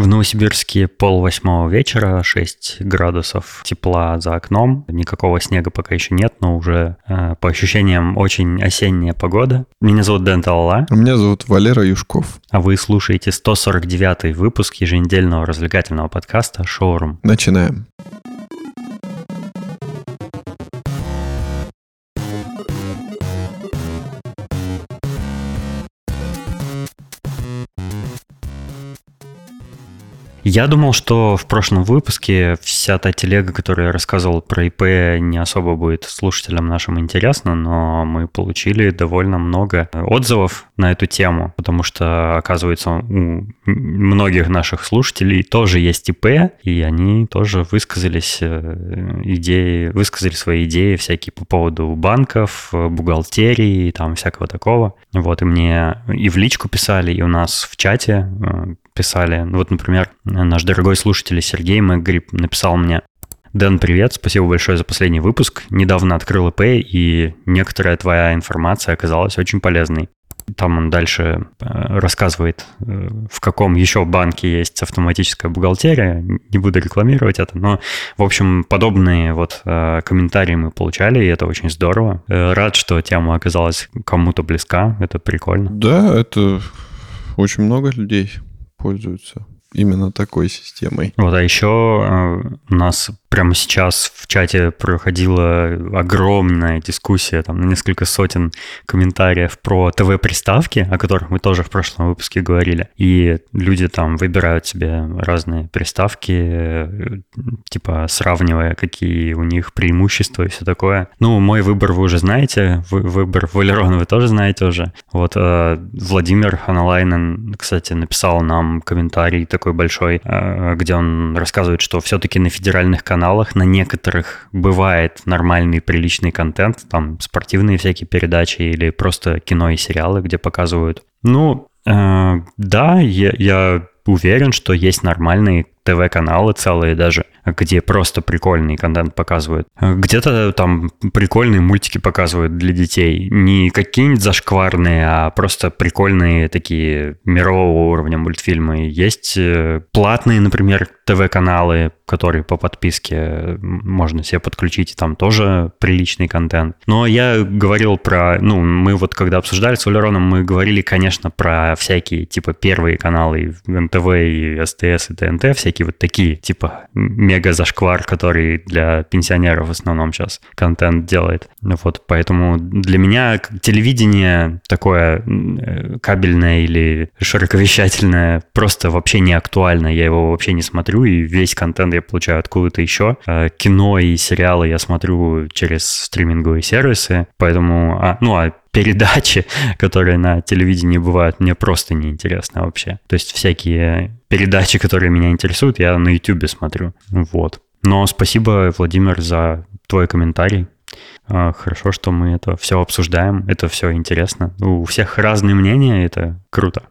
В Новосибирске пол восьмого вечера, 6 градусов тепла за окном. Никакого снега пока еще нет, но уже э, по ощущениям очень осенняя погода. Меня зовут Дэн Талала. А меня зовут Валера Юшков. А вы слушаете 149 выпуск еженедельного развлекательного подкаста «Шоурум». Начинаем. Я думал, что в прошлом выпуске вся та телега, которую я рассказывал про ИП, не особо будет слушателям нашим интересна, но мы получили довольно много отзывов на эту тему, потому что, оказывается, у многих наших слушателей тоже есть ИП, и они тоже высказались э, идеи, высказали свои идеи всякие по поводу банков, бухгалтерии, там всякого такого. Вот, и мне и в личку писали, и у нас в чате э, писали. Вот, например, наш дорогой слушатель Сергей Мэггрип написал мне Дэн, привет, спасибо большое за последний выпуск. Недавно открыл ИП, и некоторая твоя информация оказалась очень полезной. Там он дальше э, рассказывает, э, в каком еще банке есть автоматическая бухгалтерия. Не буду рекламировать это, но, в общем, подобные вот э, комментарии мы получали, и это очень здорово. Рад, что тема оказалась кому-то близка, это прикольно. Да, это очень много людей пользуются именно такой системой. Вот, а еще у нас прямо сейчас в чате проходила огромная дискуссия, там, на несколько сотен комментариев про ТВ-приставки, о которых мы тоже в прошлом выпуске говорили. И люди там выбирают себе разные приставки, типа сравнивая, какие у них преимущества и все такое. Ну, мой выбор вы уже знаете, вы, выбор Валерона вы тоже знаете уже. Вот э, Владимир Ханалайнен, кстати, написал нам комментарий такой большой, э, где он рассказывает, что все-таки на федеральных каналах каналах на некоторых бывает нормальный, приличный контент, там спортивные всякие передачи или просто кино и сериалы, где показывают. Ну, э, да, я, я уверен, что есть нормальные ТВ-каналы целые даже, где просто прикольный контент показывают. Где-то там прикольные мультики показывают для детей. Не какие-нибудь зашкварные, а просто прикольные такие мирового уровня мультфильмы. Есть э, платные, например, ТВ-каналы, которые по подписке можно себе подключить, и там тоже приличный контент. Но я говорил про, ну, мы вот когда обсуждали с Валероном, мы говорили, конечно, про всякие, типа, первые каналы НТВ и СТС и ТНТ, всякие вот такие, типа, мега-зашквар, который для пенсионеров в основном сейчас контент делает. Вот, поэтому для меня телевидение такое э, кабельное или широковещательное просто вообще не актуально, я его вообще не смотрю, и весь контент я получаю откуда-то еще. Э, кино и сериалы я смотрю через стриминговые сервисы, поэтому, а, ну, а передачи, которые на телевидении бывают, мне просто неинтересны вообще. То есть всякие передачи, которые меня интересуют, я на YouTube смотрю. Вот. Но спасибо, Владимир, за твой комментарий. А, хорошо, что мы это все обсуждаем, это все интересно. У всех разные мнения, это круто.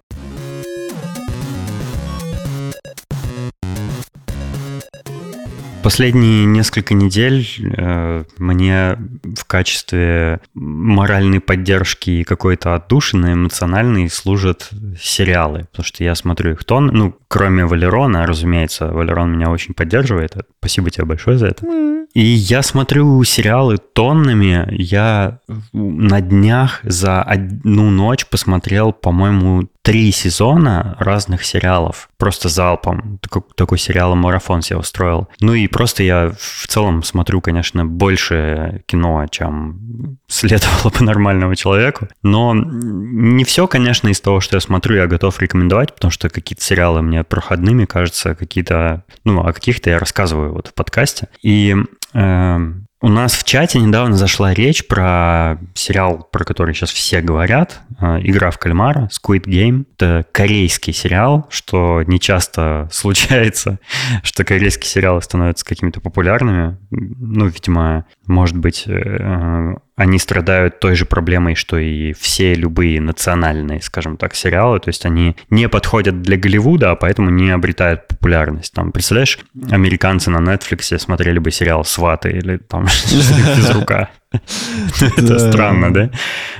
Последние несколько недель э, мне в качестве моральной поддержки и какой-то отдушины эмоциональной служат сериалы, потому что я смотрю их тон, ну, кроме Валерона, разумеется, Валерон меня очень поддерживает, спасибо тебе большое за это. И я смотрю сериалы тоннами, я на днях за одну ночь посмотрел, по-моему, три сезона разных сериалов. Просто залпом. Такой, такой сериал марафон себе устроил. Ну и просто я в целом смотрю, конечно, больше кино, чем следовало бы нормальному человеку. Но не все, конечно, из того, что я смотрю, я готов рекомендовать, потому что какие-то сериалы мне проходными кажутся, какие-то, ну, о каких-то я рассказываю вот в подкасте. И э, у нас в чате недавно зашла речь про сериал, про который сейчас все говорят, э, «Игра в кальмара», Squid Game. Это корейский сериал, что не часто случается, что корейские сериалы становятся какими-то популярными. Ну, видимо, может быть, э, они страдают той же проблемой, что и все любые национальные, скажем так, сериалы. То есть они не подходят для Голливуда, а поэтому не обретают популярность. Там, представляешь, американцы на Netflix смотрели бы сериал «Сваты» или там «Физрука». Это странно, да?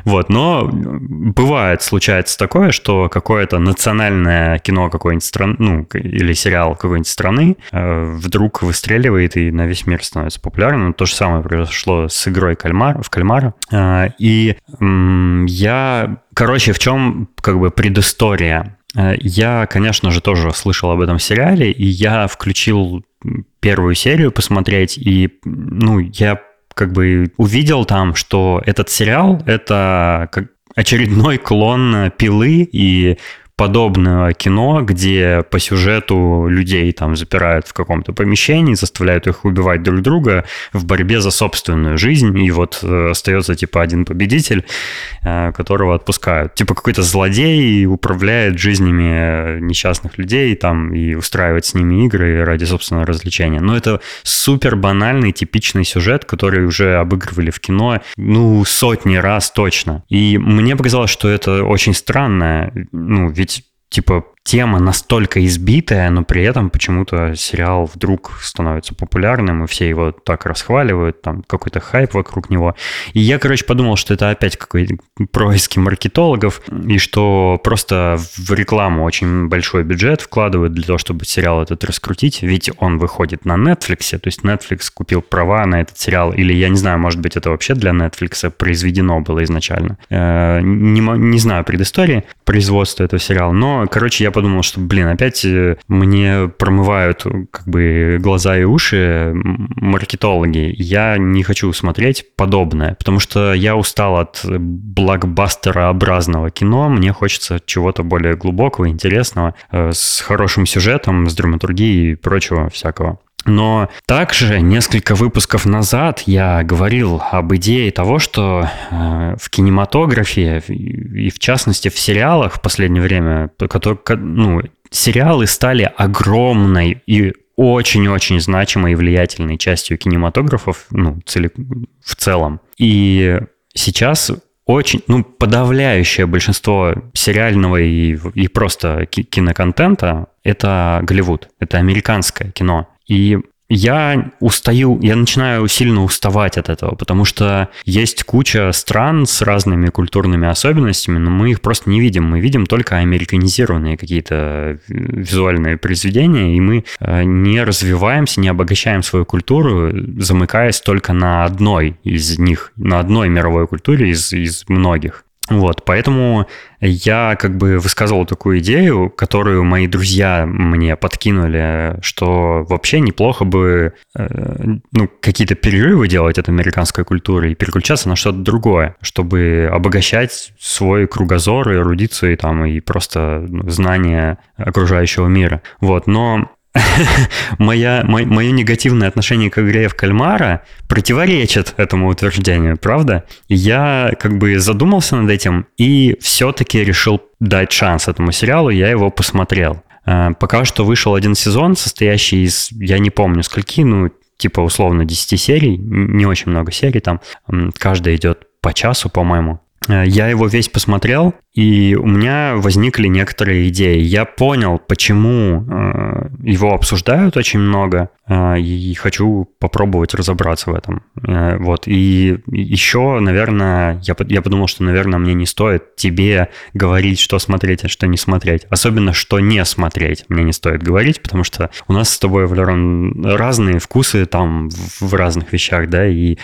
Вот, но бывает, случается такое, что какое-то национальное кино какой-нибудь страны, ну, или сериал какой-нибудь страны э, вдруг выстреливает и на весь мир становится популярным. То же самое произошло с игрой кальмар, в кальмара. Э, и я, короче, в чем как бы предыстория? Э, я, конечно же, тоже слышал об этом сериале, и я включил первую серию посмотреть, и, ну, я как бы увидел там, что этот сериал — это как очередной клон пилы, и подобное кино, где по сюжету людей там запирают в каком-то помещении, заставляют их убивать друг друга в борьбе за собственную жизнь, и вот э, остается типа один победитель, э, которого отпускают. Типа какой-то злодей управляет жизнями э, несчастных людей там и устраивает с ними игры ради собственного развлечения. Но это супер банальный, типичный сюжет, который уже обыгрывали в кино, ну, сотни раз точно. И мне показалось, что это очень странно, ну, ведь типа тема настолько избитая, но при этом почему-то сериал вдруг становится популярным, и все его так расхваливают, там какой-то хайп вокруг него. И я, короче, подумал, что это опять какой-то происки маркетологов, и что просто в рекламу очень большой бюджет вкладывают для того, чтобы сериал этот раскрутить, ведь он выходит на Netflix, то есть Netflix купил права на этот сериал, или я не знаю, может быть, это вообще для Netflix произведено было изначально. Э, не, не знаю предыстории производства этого сериала, но, короче, я подумал, что, блин, опять э, мне промывают как бы глаза и уши маркетологи. Я не хочу смотреть подобное, потому что я устал от блокбастерообразного кино. Мне хочется чего-то более глубокого, интересного, э, с хорошим сюжетом, с драматургией и прочего всякого. Но также несколько выпусков назад я говорил об идее того, что э, в кинематографе и в частности в сериалах в последнее время, которые, ну, сериалы стали огромной и очень-очень значимой и влиятельной частью кинематографов, ну, в целом. И сейчас очень, ну, подавляющее большинство сериального и, и просто киноконтента — это Голливуд, это американское кино. И я устаю, я начинаю сильно уставать от этого, потому что есть куча стран с разными культурными особенностями, но мы их просто не видим. Мы видим только американизированные какие-то э, визуальные произведения, и мы э, не развиваемся, не обогащаем свою культуру, замыкаясь только на одной из них, на одной мировой культуре из, из многих. Вот, поэтому я как бы высказывал такую идею, которую мои друзья мне подкинули, что вообще неплохо бы э, ну, какие-то перерывы делать от американской культуры и переключаться на что-то другое, чтобы обогащать свой кругозор и эрудицию и, там, и просто ну, знание окружающего мира. Вот, но моя, мое, мое негативное отношение к игре в кальмара противоречит этому утверждению, правда? Я как бы задумался над этим и все-таки решил дать шанс этому сериалу, я его посмотрел. Э, пока что вышел один сезон, состоящий из, я не помню скольки, ну, типа условно 10 серий, не очень много серий там, каждая идет по часу, по-моему. Э, я его весь посмотрел, и у меня возникли некоторые идеи. Я понял, почему э, его обсуждают очень много, э, и хочу попробовать разобраться в этом. Э, вот. И еще, наверное, я, я подумал, что, наверное, мне не стоит тебе говорить, что смотреть, а что не смотреть. Особенно, что не смотреть мне не стоит говорить, потому что у нас с тобой, Валерон, разные вкусы там в разных вещах, да, и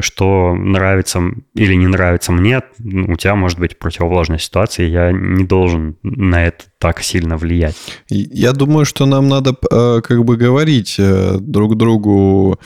что нравится или не нравится мне, у тебя может быть противоположная ситуация, я не должен на это так сильно влиять. Я думаю, что нам надо э, как бы говорить э, друг другу,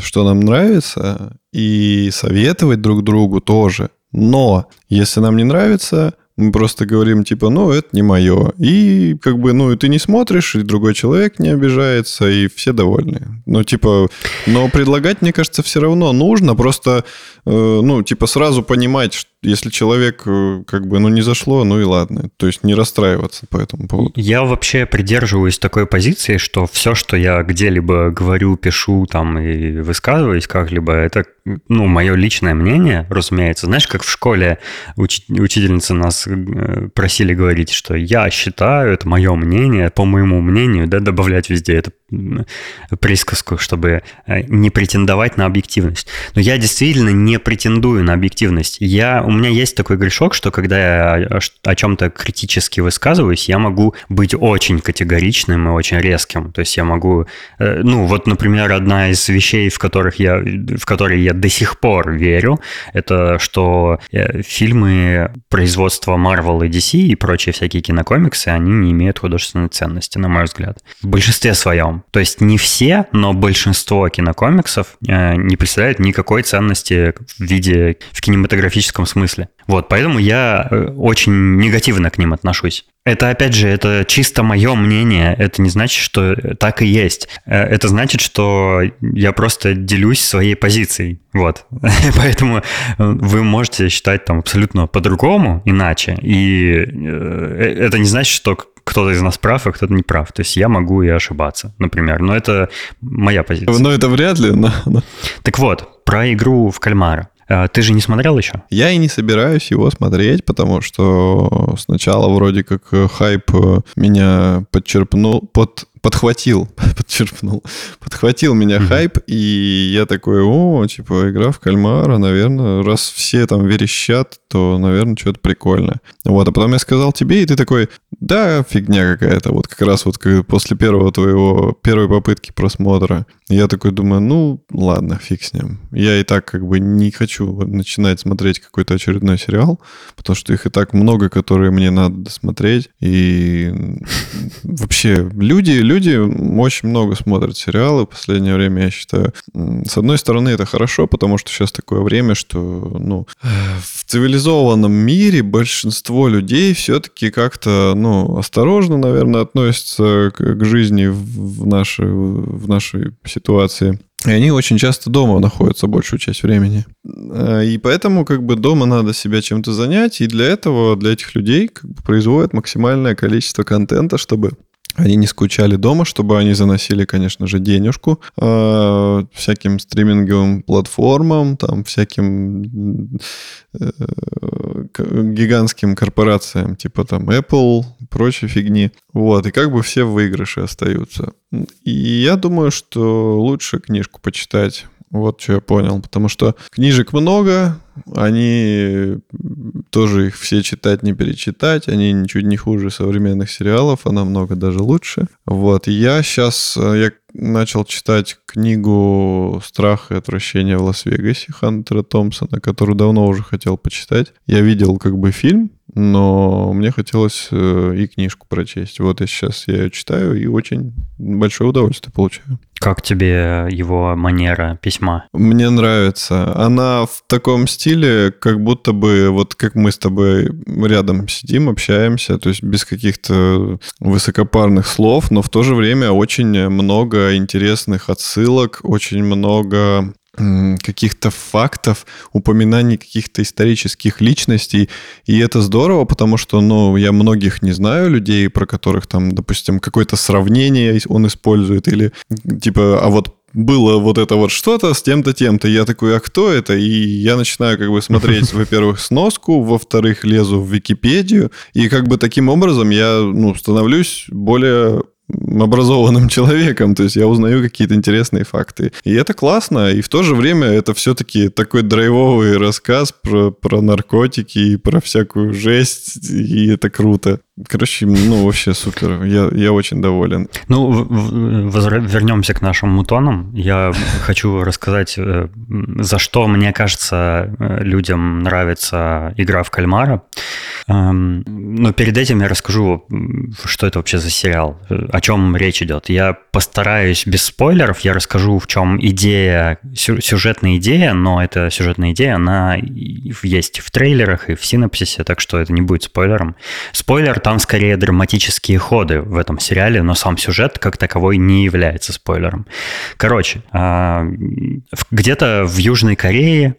что нам нравится, и советовать друг другу тоже. Но если нам не нравится, мы просто говорим, типа, ну, это не мое. И как бы, ну, и ты не смотришь, и другой человек не обижается, и все довольны. Ну, типа, но предлагать, мне кажется, все равно нужно. Просто, э, ну, типа, сразу понимать, если человек э, как бы, ну, не зашло, ну и ладно. То есть не расстраиваться по этому поводу. Я вообще придерживаюсь такой позиции, что все, что я где-либо говорю, пишу там и высказываюсь как-либо, это, ну, мое личное мнение, разумеется. Знаешь, как в школе уч- учительницы нас э, просили говорить, что я считаю, это мое мнение, по моему мнению, да, добавлять везде это присказку, чтобы э, не претендовать на объективность. Но я действительно не претендую на объективность. Я, у меня есть такой грешок, что когда я о чем-то критически высказываюсь, я могу быть очень категоричным и очень резким. То есть я могу... Э, ну, вот, например, одна из вещей, в, которых я, в которые я до сих пор верю, это что фильмы производства Marvel и DC и прочие всякие кинокомиксы, они не имеют художественной ценности, на мой взгляд. В большинстве своем. То есть не все, но большинство кинокомиксов э, не представляют никакой ценности в виде в кинематографическом смысле. Вот, поэтому я э, очень негативно к ним отношусь. Это, опять же, это чисто мое мнение. Это не значит, что так и есть. Э, это значит, что я просто делюсь своей позицией. Вот. Поэтому вы можете считать там абсолютно по-другому, иначе. И это не значит, что кто-то из нас прав, а кто-то не прав. То есть я могу и ошибаться, например. Но это моя позиция. Но это вряд ли. Но... Так вот, про игру в кальмара. А, ты же не смотрел еще? Я и не собираюсь его смотреть, потому что сначала вроде как хайп меня подчерпнул, под, подхватил, подчерпнул, подхватил меня mm-hmm. хайп, и я такой, о, типа, игра в кальмара, наверное, раз все там верещат, то, наверное, что-то прикольное. Вот, а потом я сказал тебе, и ты такой, да, фигня какая-то, вот как раз вот после первого твоего, первой попытки просмотра. Я такой думаю, ну, ладно, фиг с ним. Я и так как бы не хочу начинать смотреть какой-то очередной сериал, потому что их и так много, которые мне надо смотреть, и вообще люди, люди очень много смотрят сериалы в последнее время, я считаю. С одной стороны, это хорошо, потому что сейчас такое время, что ну, в цивилизованном мире большинство людей все-таки как-то ну, осторожно, наверное, относятся к, к жизни в нашей, в нашей ситуации. И они очень часто дома находятся большую часть времени. Э, и поэтому как бы дома надо себя чем-то занять, и для этого, для этих людей как бы производят максимальное количество контента, чтобы они не скучали дома, чтобы они заносили, конечно же, денежку э, всяким стриминговым платформам, там всяким э, гигантским корпорациям, типа там Apple, прочей фигни. Вот, и как бы все в выигрыше остаются. И я думаю, что лучше книжку почитать вот что я понял. Потому что книжек много, они тоже их все читать, не перечитать. Они ничуть не хуже современных сериалов, а намного даже лучше. Вот. Я сейчас, э, я начал читать книгу «Страх и отвращение в Лас-Вегасе» Хантера Томпсона, которую давно уже хотел почитать. Я видел как бы фильм, но мне хотелось э, и книжку прочесть. Вот я сейчас я ее читаю и очень большое удовольствие получаю. Как тебе его манера письма? Мне нравится. Она в таком стиле, как будто бы вот как мы с тобой рядом сидим, общаемся, то есть без каких-то высокопарных слов, но в то же время очень много интересных отсылок, очень много каких-то фактов, упоминаний каких-то исторических личностей. И это здорово, потому что, ну, я многих не знаю людей, про которых там, допустим, какое-то сравнение он использует, или типа, а вот было вот это вот что-то с тем-то, тем-то. Я такой, а кто это? И я начинаю как бы смотреть, во-первых, сноску, во-вторых, лезу в Википедию. И как бы таким образом я, ну, становлюсь более образованным человеком, то есть я узнаю какие-то интересные факты. И это классно, и в то же время это все-таки такой драйвовый рассказ про, про наркотики и про всякую жесть, и это круто. Короче, ну, вообще супер. Я, я очень доволен. Ну, вернемся к нашим мутонам. Я хочу рассказать, э, за что, мне кажется, людям нравится игра в кальмара. Эм, но перед этим я расскажу, что это вообще за сериал, о чем речь идет. Я постараюсь без спойлеров, я расскажу, в чем идея, сюжетная идея, но эта сюжетная идея, она есть в трейлерах и в синапсисе, так что это не будет спойлером. Спойлер там скорее драматические ходы в этом сериале, но сам сюжет как таковой не является спойлером. Короче, а, где-то в Южной Корее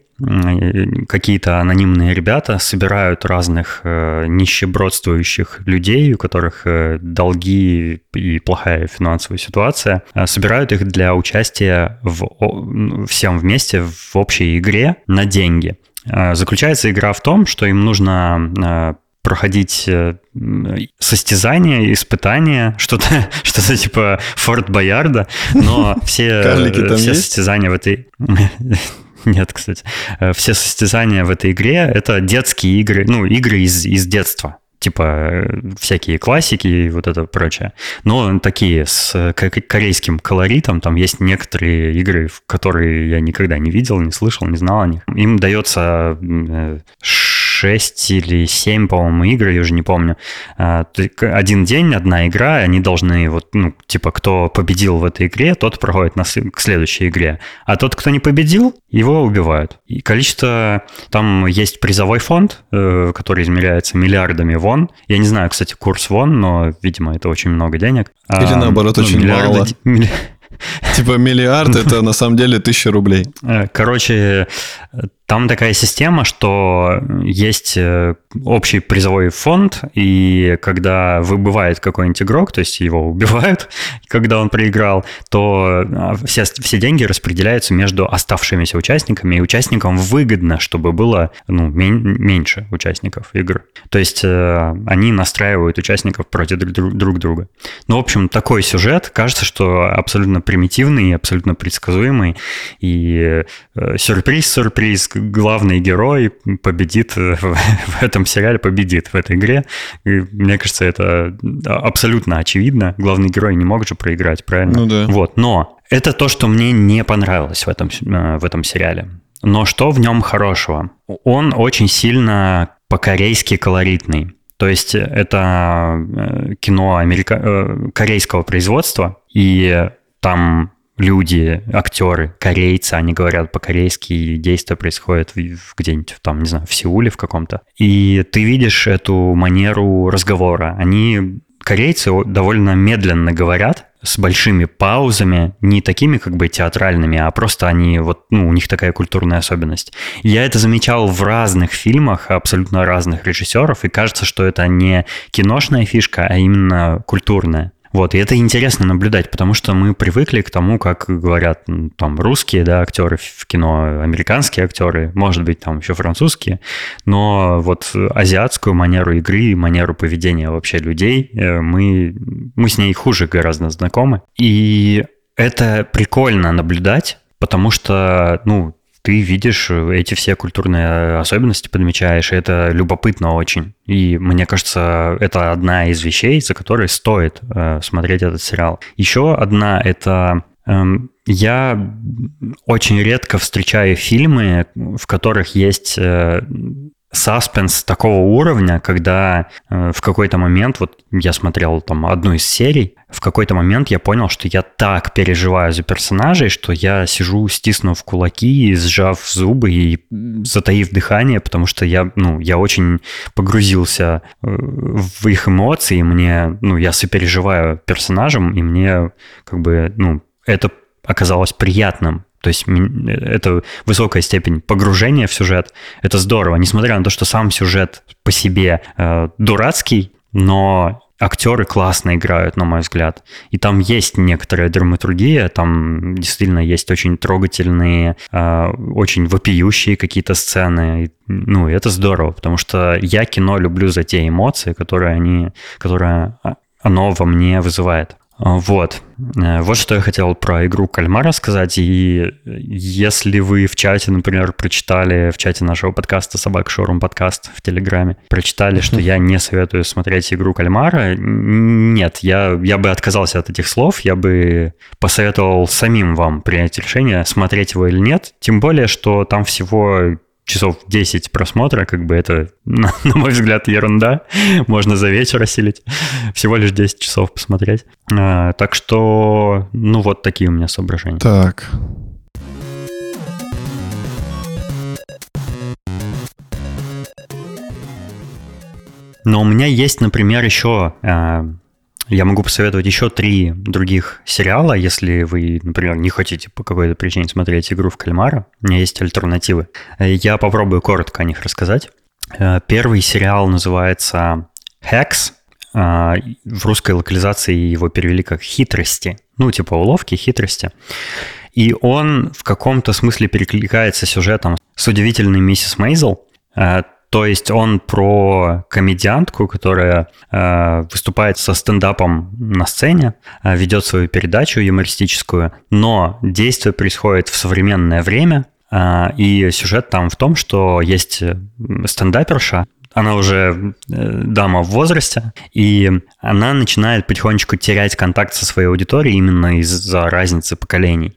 какие-то анонимные ребята собирают разных э, нищебродствующих людей, у которых э, долги и плохая финансовая ситуация, э, собирают их для участия в, всем вместе в общей игре на деньги. Заключается игра в том, что им нужно проходить э, состязания, испытания, что-то что то типа Форт Боярда, но все, все состязания в этой... Нет, кстати. Э, все состязания в этой игре — это детские игры, ну, игры из, из детства типа э, всякие классики и вот это прочее. Но такие с корейским колоритом, там есть некоторые игры, которые я никогда не видел, не слышал, не знал о них. Им дается 6 или 7, по-моему, игр, я уже не помню. А, один день, одна игра, они должны, вот, ну, типа, кто победил в этой игре, тот проходит на, к следующей игре. А тот, кто не победил, его убивают. И количество... Там есть призовой фонд, э, который измеряется миллиардами вон. Я не знаю, кстати, курс вон, но, видимо, это очень много денег. Или а, наоборот, ну, очень мало. Типа миллиард это на самом деле тысяча рублей. Э, короче, там такая система, что есть э, общий призовой фонд, и когда выбывает какой-нибудь игрок, то есть его убивают, когда он проиграл, то а, все, все деньги распределяются между оставшимися участниками, и участникам выгодно, чтобы было ну, меньше участников игр. То есть э, они настраивают участников против друг, друг друга. Ну, в общем, такой сюжет, кажется, что абсолютно примитивный, абсолютно предсказуемый, и сюрприз-сюрприз, главный герой победит в, в этом сериале, победит в этой игре. И мне кажется, это абсолютно очевидно. Главный герой не мог же проиграть, правильно? Ну да. Вот, но это то, что мне не понравилось в этом, э, в этом сериале. Но что в нем хорошего? Он очень сильно по-корейски колоритный. То есть это э, кино америка... Э, корейского производства, и там люди, актеры, корейцы, они говорят по-корейски, и действие происходит где-нибудь там, не знаю, в Сеуле в каком-то. И ты видишь эту манеру разговора. Они, корейцы, довольно медленно говорят, с большими паузами, не такими как бы театральными, а просто они вот, ну, у них такая культурная особенность. Я это замечал в разных фильмах абсолютно разных режиссеров, и кажется, что это не киношная фишка, а именно культурная. Вот, и это интересно наблюдать, потому что мы привыкли к тому, как говорят там русские, да, актеры в кино, американские актеры, может быть, там еще французские, но вот азиатскую манеру игры, манеру поведения вообще людей, э, мы, мы с ней хуже гораздо знакомы. И это прикольно наблюдать, потому что, ну, ты видишь э, эти все культурные особенности, подмечаешь, и это любопытно очень. И мне кажется, это одна из вещей, за которые стоит э, смотреть этот сериал. Еще одна — это э, я очень редко встречаю фильмы, в которых есть э, саспенс такого уровня, когда э, в какой-то момент, вот я смотрел там одну из серий, в какой-то момент я понял, что я так переживаю за персонажей, что я сижу, стиснув кулаки, сжав зубы и затаив дыхание, потому что я, ну, я очень погрузился э, в их эмоции, мне, ну, я сопереживаю персонажам, и мне как бы, ну, это оказалось приятным то есть это высокая степень погружения в сюжет. Это здорово, несмотря на то, что сам сюжет по себе э, дурацкий, но актеры классно играют, на мой взгляд. И там есть некоторая драматургия, там действительно есть очень трогательные, э, очень вопиющие какие-то сцены. Ну, и это здорово, потому что я кино люблю за те эмоции, которые они, которые а, оно во мне вызывает. Вот. Э, вот что я хотел про игру кальмара сказать. И если вы в чате, например, прочитали, в чате нашего подкаста «Собак Шоурум подкаст» в Телеграме, прочитали, что я не советую смотреть игру кальмара, нет, я, я бы отказался от этих слов, я бы посоветовал самим вам принять решение, смотреть его или нет. Тем более, что там всего часов 10 просмотра, как бы это, на, на мой взгляд, ерунда. Можно за вечер осилить. Всего лишь 10 часов посмотреть. А, так что, ну, вот такие у меня соображения. Так. Но у меня есть, например, еще а, я могу посоветовать еще три других сериала, если вы, например, не хотите по какой-то причине смотреть «Игру в кальмара». У меня есть альтернативы. Я попробую коротко о них рассказать. Первый сериал называется «Hex», а, в русской локализации его перевели как «хитрости». Ну, типа уловки, хитрости. И он в каком-то смысле перекликается сюжетом с удивительной миссис Мейзел. То есть он про комедиантку, которая э, выступает со стендапом на сцене, э, ведет свою передачу юмористическую, но действие происходит в современное время, э, и сюжет там в том, что есть стендаперша, она уже э, дама в возрасте, и она начинает потихонечку терять контакт со своей аудиторией именно из-за разницы поколений.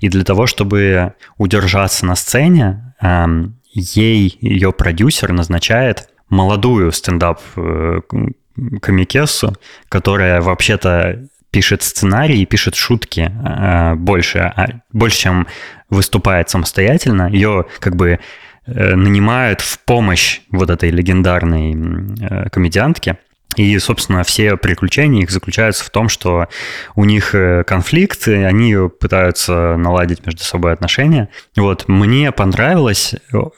И для того, чтобы удержаться на сцене, эм, ей ее продюсер назначает молодую стендап-комикессу, э, которая вообще-то пишет сценарий и пишет шутки э, больше, а, больше, чем выступает самостоятельно. Ее как бы Э, нанимают в помощь вот этой легендарной э, комедиантке. И, собственно, все приключения их заключаются в том, что у них э, конфликт, они пытаются наладить между собой отношения. Вот, мне понравилось.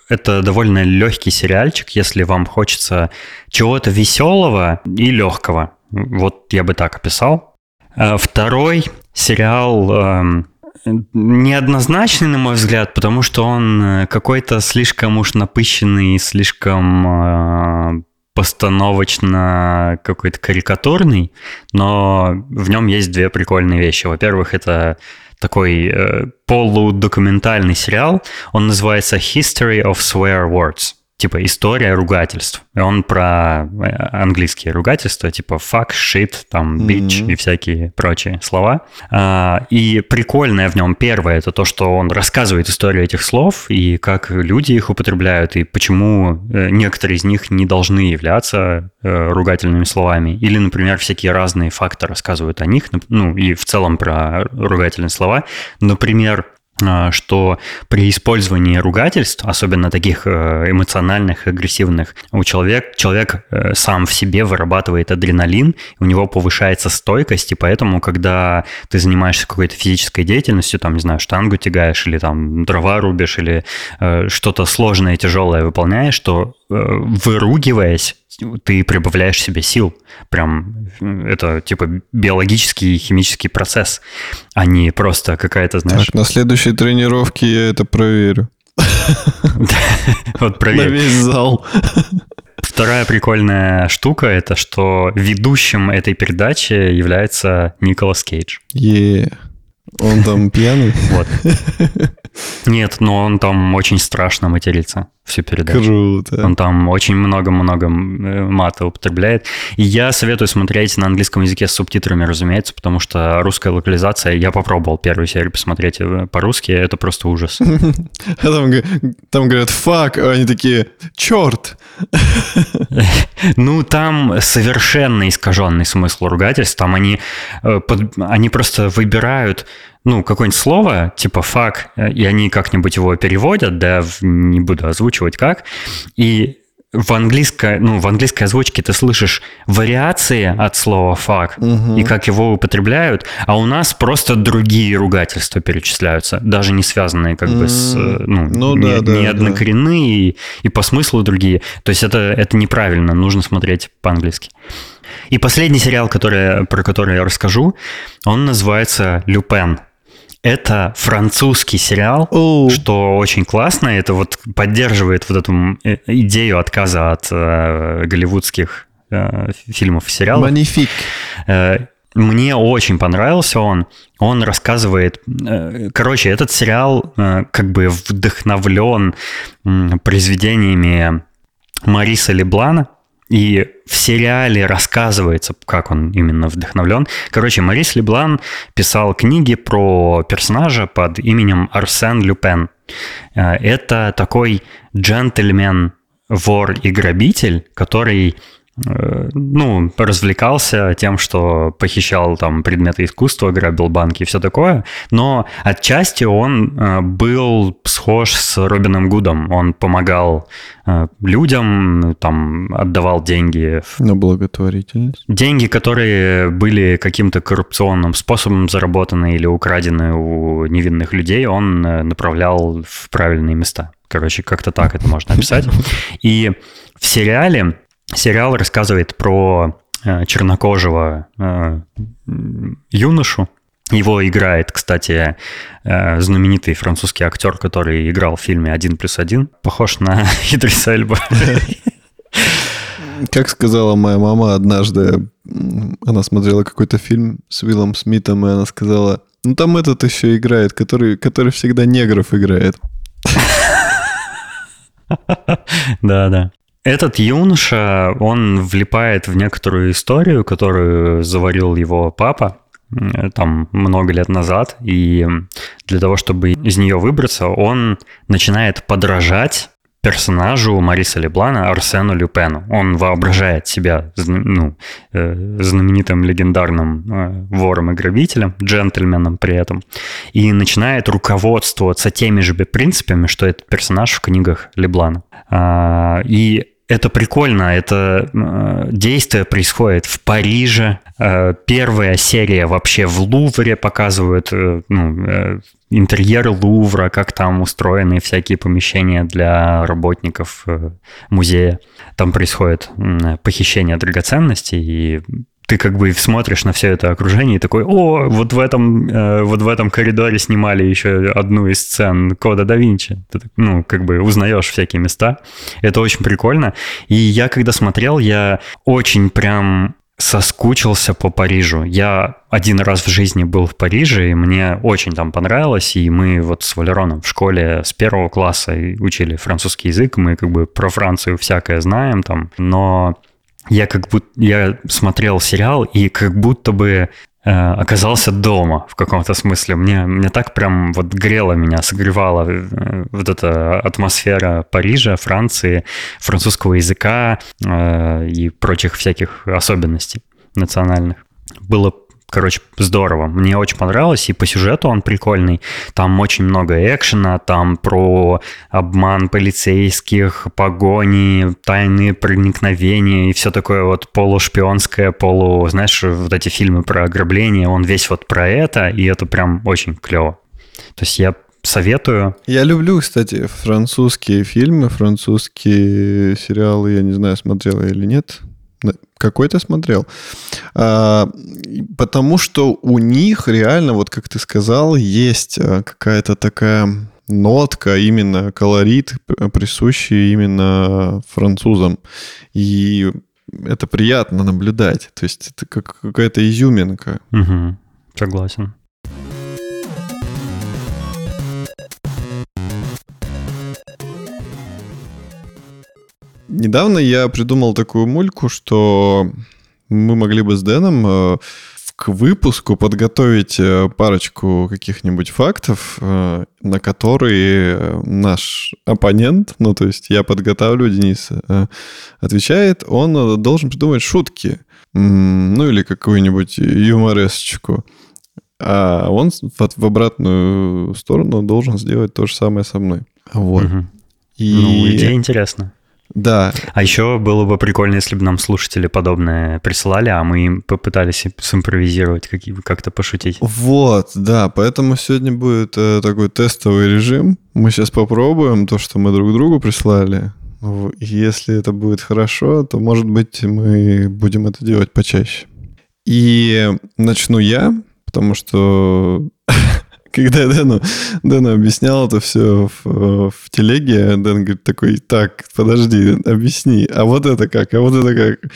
Это довольно легкий сериальчик, если вам хочется чего-то веселого и легкого. Вот я бы так описал. Второй сериал эм, неоднозначный, на мой взгляд, потому что он э, какой-то слишком уж напыщенный, слишком э, постановочно какой-то карикатурный, но в нем есть две прикольные вещи. Во-первых, это такой э, полудокументальный сериал. Он называется History of Swear Words типа история ругательств. И он про э, английские ругательства, типа fuck, shit, там, bitch mm-hmm. и всякие прочие слова. А, и прикольное в нем первое, это то, что он рассказывает историю этих слов и как люди их употребляют, и почему э, некоторые из них не должны являться э, ругательными словами. Или, например, всякие разные факты рассказывают о них, ну, и в целом про ругательные слова. Например, что при использовании ругательств, особенно таких э, эмоциональных, агрессивных, у человека, человек э, сам в себе вырабатывает адреналин, у него повышается стойкость, и поэтому, когда ты занимаешься какой-то физической деятельностью, там, не знаю, штангу тягаешь, или там дрова рубишь, или э, что-то сложное, тяжелое выполняешь, то выругиваясь, ты прибавляешь себе сил. Прям это типа биологический и химический процесс, а не просто какая-то, знаешь... Так, на следующей тренировке я это проверю. Вот проверь. На весь зал. Вторая прикольная штука – это что ведущим этой передачи является Николас Кейдж. Yeah. Он там пьяный? Вот. Нет, но он там очень страшно матерится всю передачу. Круто. Он там очень много-много э, мата употребляет. И я советую смотреть на английском языке с субтитрами, разумеется, потому что русская локализация, я попробовал первую серию посмотреть э, по-русски, это просто ужас. А там, там говорят «фак», а они такие «черт». Ну, там совершенно искаженный смысл ругательств. Там они, э, они просто выбирают ну, какое-нибудь слово, типа фак, и они как-нибудь его переводят, да, не буду озвучивать как, и в английской, ну, в английской озвучке ты слышишь вариации от слова fuck угу. и как его употребляют, а у нас просто другие ругательства перечисляются, даже не связанные как бы с, ну, ну не, да, да, не однокоренные да. и, и по смыслу другие. То есть это, это неправильно, нужно смотреть по-английски. И последний сериал, который, про который я расскажу, он называется «Люпен». Это французский сериал, oh. что очень классно. Это вот поддерживает вот эту э, идею отказа от э, голливудских э, фильмов и сериалов. Манифик. Э, мне очень понравился он. Он рассказывает... Э, короче, этот сериал э, как бы вдохновлен произведениями Мариса Леблана, и в сериале рассказывается, как он именно вдохновлен. Короче, Марис Леблан писал книги про персонажа под именем Арсен Люпен. Э, это такой джентльмен, вор и грабитель, который ну, развлекался тем, что похищал там предметы искусства, грабил банки и все такое, но отчасти он э, был схож с Робином Гудом. Он помогал э, людям, там, отдавал деньги. На благотворительность. Деньги, которые были каким-то коррупционным способом заработаны или украдены у невинных людей, он направлял в правильные места. Короче, как-то так это можно описать. И в сериале, сериал рассказывает про э, чернокожего э, юношу. Его играет, кстати, э, знаменитый французский актер, который играл в фильме «Один плюс один». Похож на Идриса Эльба. Как сказала моя мама однажды, она смотрела какой-то фильм с Уиллом Смитом, и она сказала, ну там этот еще играет, который, который всегда негров играет. Да, да. Этот юноша, он влипает в некоторую историю, которую заварил его папа там много лет назад, и для того, чтобы из нее выбраться, он начинает подражать персонажу Мариса Леблана Арсену Люпену. Он воображает себя ну, э, знаменитым легендарным э, вором и грабителем, джентльменом при этом, и начинает руководствоваться теми же принципами, что этот персонаж в книгах Леблана. А, и это прикольно, это э, действие происходит в Париже. Э, первая серия вообще в Лувре показывают э, ну, э, интерьер Лувра, как там устроены всякие помещения для работников э, музея. Там происходит э, похищение драгоценностей, и ты как бы смотришь на все это окружение и такой, о, вот в этом, э, вот в этом коридоре снимали еще одну из сцен Кода да Винчи. Ты, ну, как бы узнаешь всякие места. Это очень прикольно. И я когда смотрел, я очень прям соскучился по Парижу. Я один раз в жизни был в Париже, и мне очень там понравилось, и мы вот с Валероном в школе с первого класса учили французский язык, мы как бы про Францию всякое знаем там, но я как будто я смотрел сериал и как будто бы э, оказался дома в каком-то смысле. Мне, мне так прям вот грело меня, согревала э, вот эта атмосфера Парижа, Франции, французского языка э, и прочих всяких особенностей национальных. Было Короче, здорово. Мне очень понравилось, и по сюжету он прикольный. Там очень много экшена, там про обман полицейских, погони, тайные проникновения и все такое вот полушпионское, полу... Знаешь, вот эти фильмы про ограбление, он весь вот про это, и это прям очень клево. То есть я советую. Я люблю, кстати, французские фильмы, французские сериалы, я не знаю, смотрел я или нет. Какой-то смотрел. А, потому что у них реально, вот как ты сказал, есть а, какая-то такая нотка, именно колорит, присущий именно французам. И это приятно наблюдать. То есть это как какая-то изюминка. Угу, согласен. Недавно я придумал такую мульку, что мы могли бы с Дэном э, к выпуску подготовить э, парочку каких-нибудь фактов, э, на которые наш оппонент, ну то есть я подготавливаю, Денис отвечает, он должен придумать шутки, ну или какую-нибудь юморесочку. А он в обратную сторону должен сделать то же самое со мной. Вот. Угу. И... Ну, идея интересная. Да. А еще было бы прикольно, если бы нам слушатели подобное присылали, а мы им попытались симпровизировать, как-то пошутить. Вот, да, поэтому сегодня будет э, такой тестовый режим. Мы сейчас попробуем то, что мы друг другу прислали. Если это будет хорошо, то, может быть, мы будем это делать почаще. И начну я, потому что когда я Дэну, Дэну объяснял это все в, в телеге, Дэн говорит такой, так, подожди, объясни, а вот это как, а вот это как.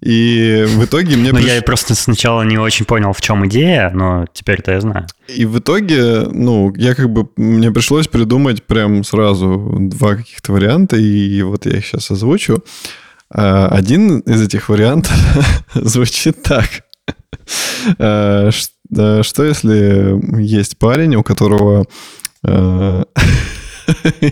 И в итоге мне... Ну, приш... я просто сначала не очень понял, в чем идея, но теперь-то я знаю. И в итоге, ну, я как бы... Мне пришлось придумать прям сразу два каких-то варианта, и вот я их сейчас озвучу. А, один из этих вариантов звучит так. А, что если есть парень, у которого... Э,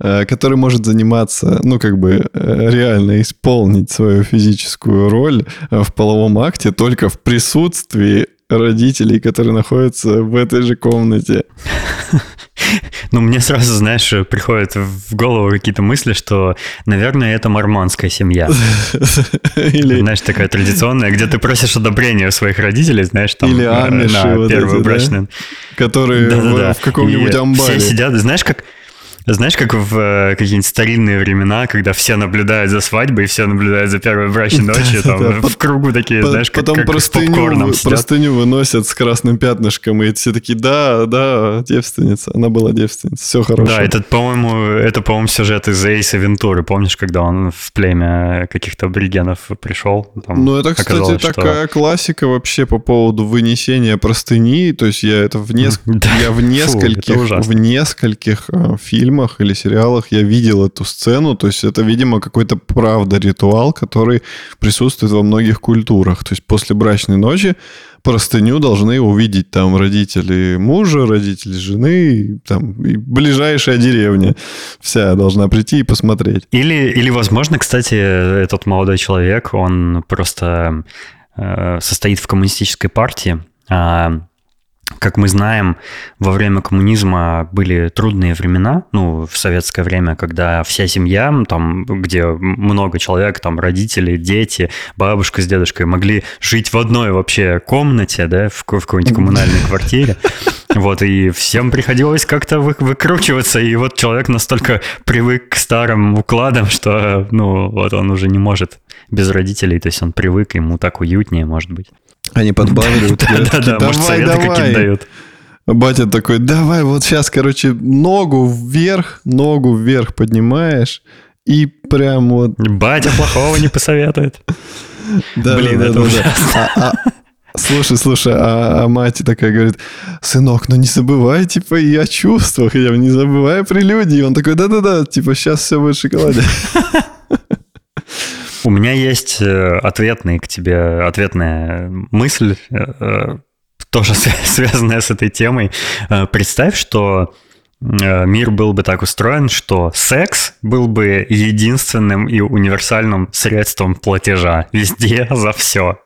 э, который может заниматься, ну, как бы э, реально исполнить свою физическую роль в половом акте только в присутствии родителей, которые находятся в этой же комнате. Ну, мне сразу, знаешь, приходят в голову какие-то мысли, что, наверное, это мормонская семья. Или... Знаешь, такая традиционная, где ты просишь одобрения у своих родителей, знаешь, там... Или амиши на вот первую эти, брачную. Да? Которые да -да -да. в, в каком-нибудь амбаре. Все сидят, знаешь, как знаешь, как в э, какие-нибудь старинные времена, когда все наблюдают за свадьбой, все наблюдают за первой брачной ночью, там в кругу такие, знаешь, как Потом простыню, простыню выносят с красным пятнышком, и все такие, да, да, девственница, она была девственница, все хорошо. Да, это, по-моему, это, по-моему, сюжет из Эйса Вентуры, помнишь, когда он в племя каких-то аборигенов пришел? ну, это, кстати, такая классика вообще по поводу вынесения простыни, то есть я это в, неск... я в нескольких, в нескольких э, фильмах фильмах или сериалах я видел эту сцену. То есть это, видимо, какой-то правда ритуал, который присутствует во многих культурах. То есть после брачной ночи простыню должны увидеть там родители мужа, родители жены, там и ближайшая деревня. Вся должна прийти и посмотреть. Или, или возможно, кстати, этот молодой человек, он просто э, состоит в коммунистической партии, а как мы знаем, во время коммунизма были трудные времена, ну, в советское время, когда вся семья, там, где много человек, там, родители, дети, бабушка с дедушкой могли жить в одной вообще комнате, да, в, в какой-нибудь коммунальной квартире. Вот, и всем приходилось как-то вы, выкручиваться, и вот человек настолько привык к старым укладам, что, ну, вот он уже не может без родителей, то есть он привык, ему так уютнее, может быть. Они подбадривают. Да-да-да, может, советы какие-то дают. Батя такой, давай, вот сейчас, короче, ногу вверх, ногу вверх поднимаешь, и прям вот... Батя плохого не посоветует. Да, Блин, да, это да, ужасно. А, а, слушай, слушай, а, а мать такая говорит, сынок, ну не забывай, типа, и о чувствах, я не забывай прелюдии. И он такой, да-да-да, типа, сейчас все будет в шоколаде. У меня есть э, ответный к тебе, ответная мысль, э, э, тоже связанная с этой темой. Представь, что мир был бы так устроен, что секс был бы единственным и универсальным средством платежа везде за все.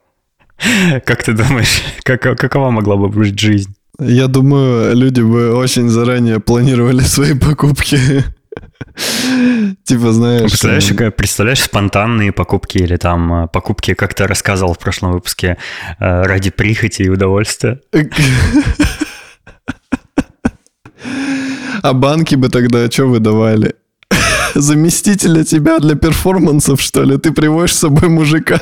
Как ты думаешь, как, какова могла бы быть жизнь? Я думаю, люди бы очень заранее планировали свои покупки. Типа, знаешь... Представляешь, э, представляешь спонтанные покупки или там э, покупки, как ты рассказывал в прошлом выпуске, э, ради прихоти и удовольствия? А банки бы тогда что выдавали? Заместителя тебя для перформансов, что ли? Ты приводишь с собой мужика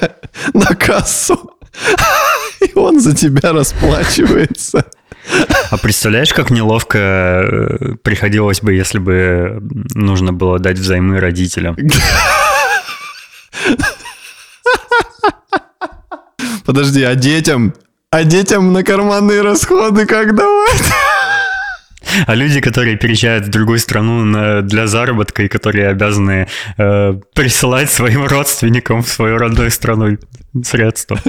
на кассу, и он за тебя расплачивается. А представляешь, как неловко э, приходилось бы, если бы нужно было дать взаймы родителям? Подожди, а детям? А детям на карманные расходы как давать? А люди, которые переезжают в другую страну на, для заработка и которые обязаны э, присылать своим родственникам в свою родную страну средства.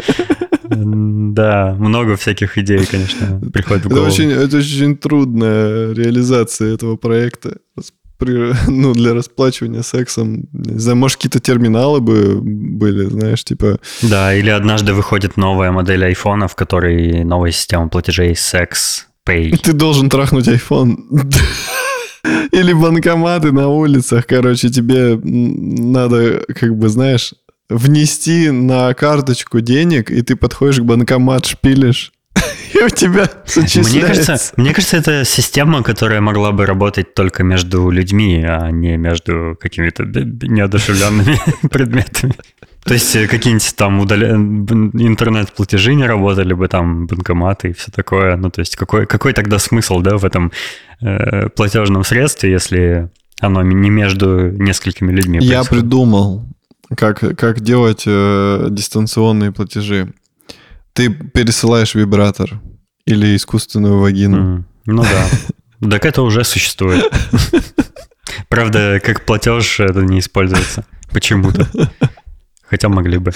Да, много всяких идей, конечно, приходит в голову. Это очень, это очень трудная реализация этого проекта. Ну, для расплачивания сексом. Не знаю, может, какие-то терминалы бы были, знаешь, типа... Да, или однажды выходит новая модель айфона, в которой новая система платежей секс Pay. Ты должен трахнуть iPhone. Или банкоматы на улицах, короче, тебе надо, как бы, знаешь, внести на карточку денег, и ты подходишь к банкомат, шпилишь, у тебя мне кажется, мне кажется, это система, которая могла бы работать только между людьми, а не между какими-то неодушевленными предметами. То есть э, какие-нибудь там удаля... интернет-платежи не работали бы, там банкоматы и все такое. Ну, то есть какой, какой тогда смысл, да, в этом э, платежном средстве, если оно не между несколькими людьми Я происходит? придумал, как, как делать э, дистанционные платежи. Ты пересылаешь вибратор или искусственную вагину. Mm, ну да. Так это уже существует. Правда, как платеж это не используется почему-то. Хотя могли бы.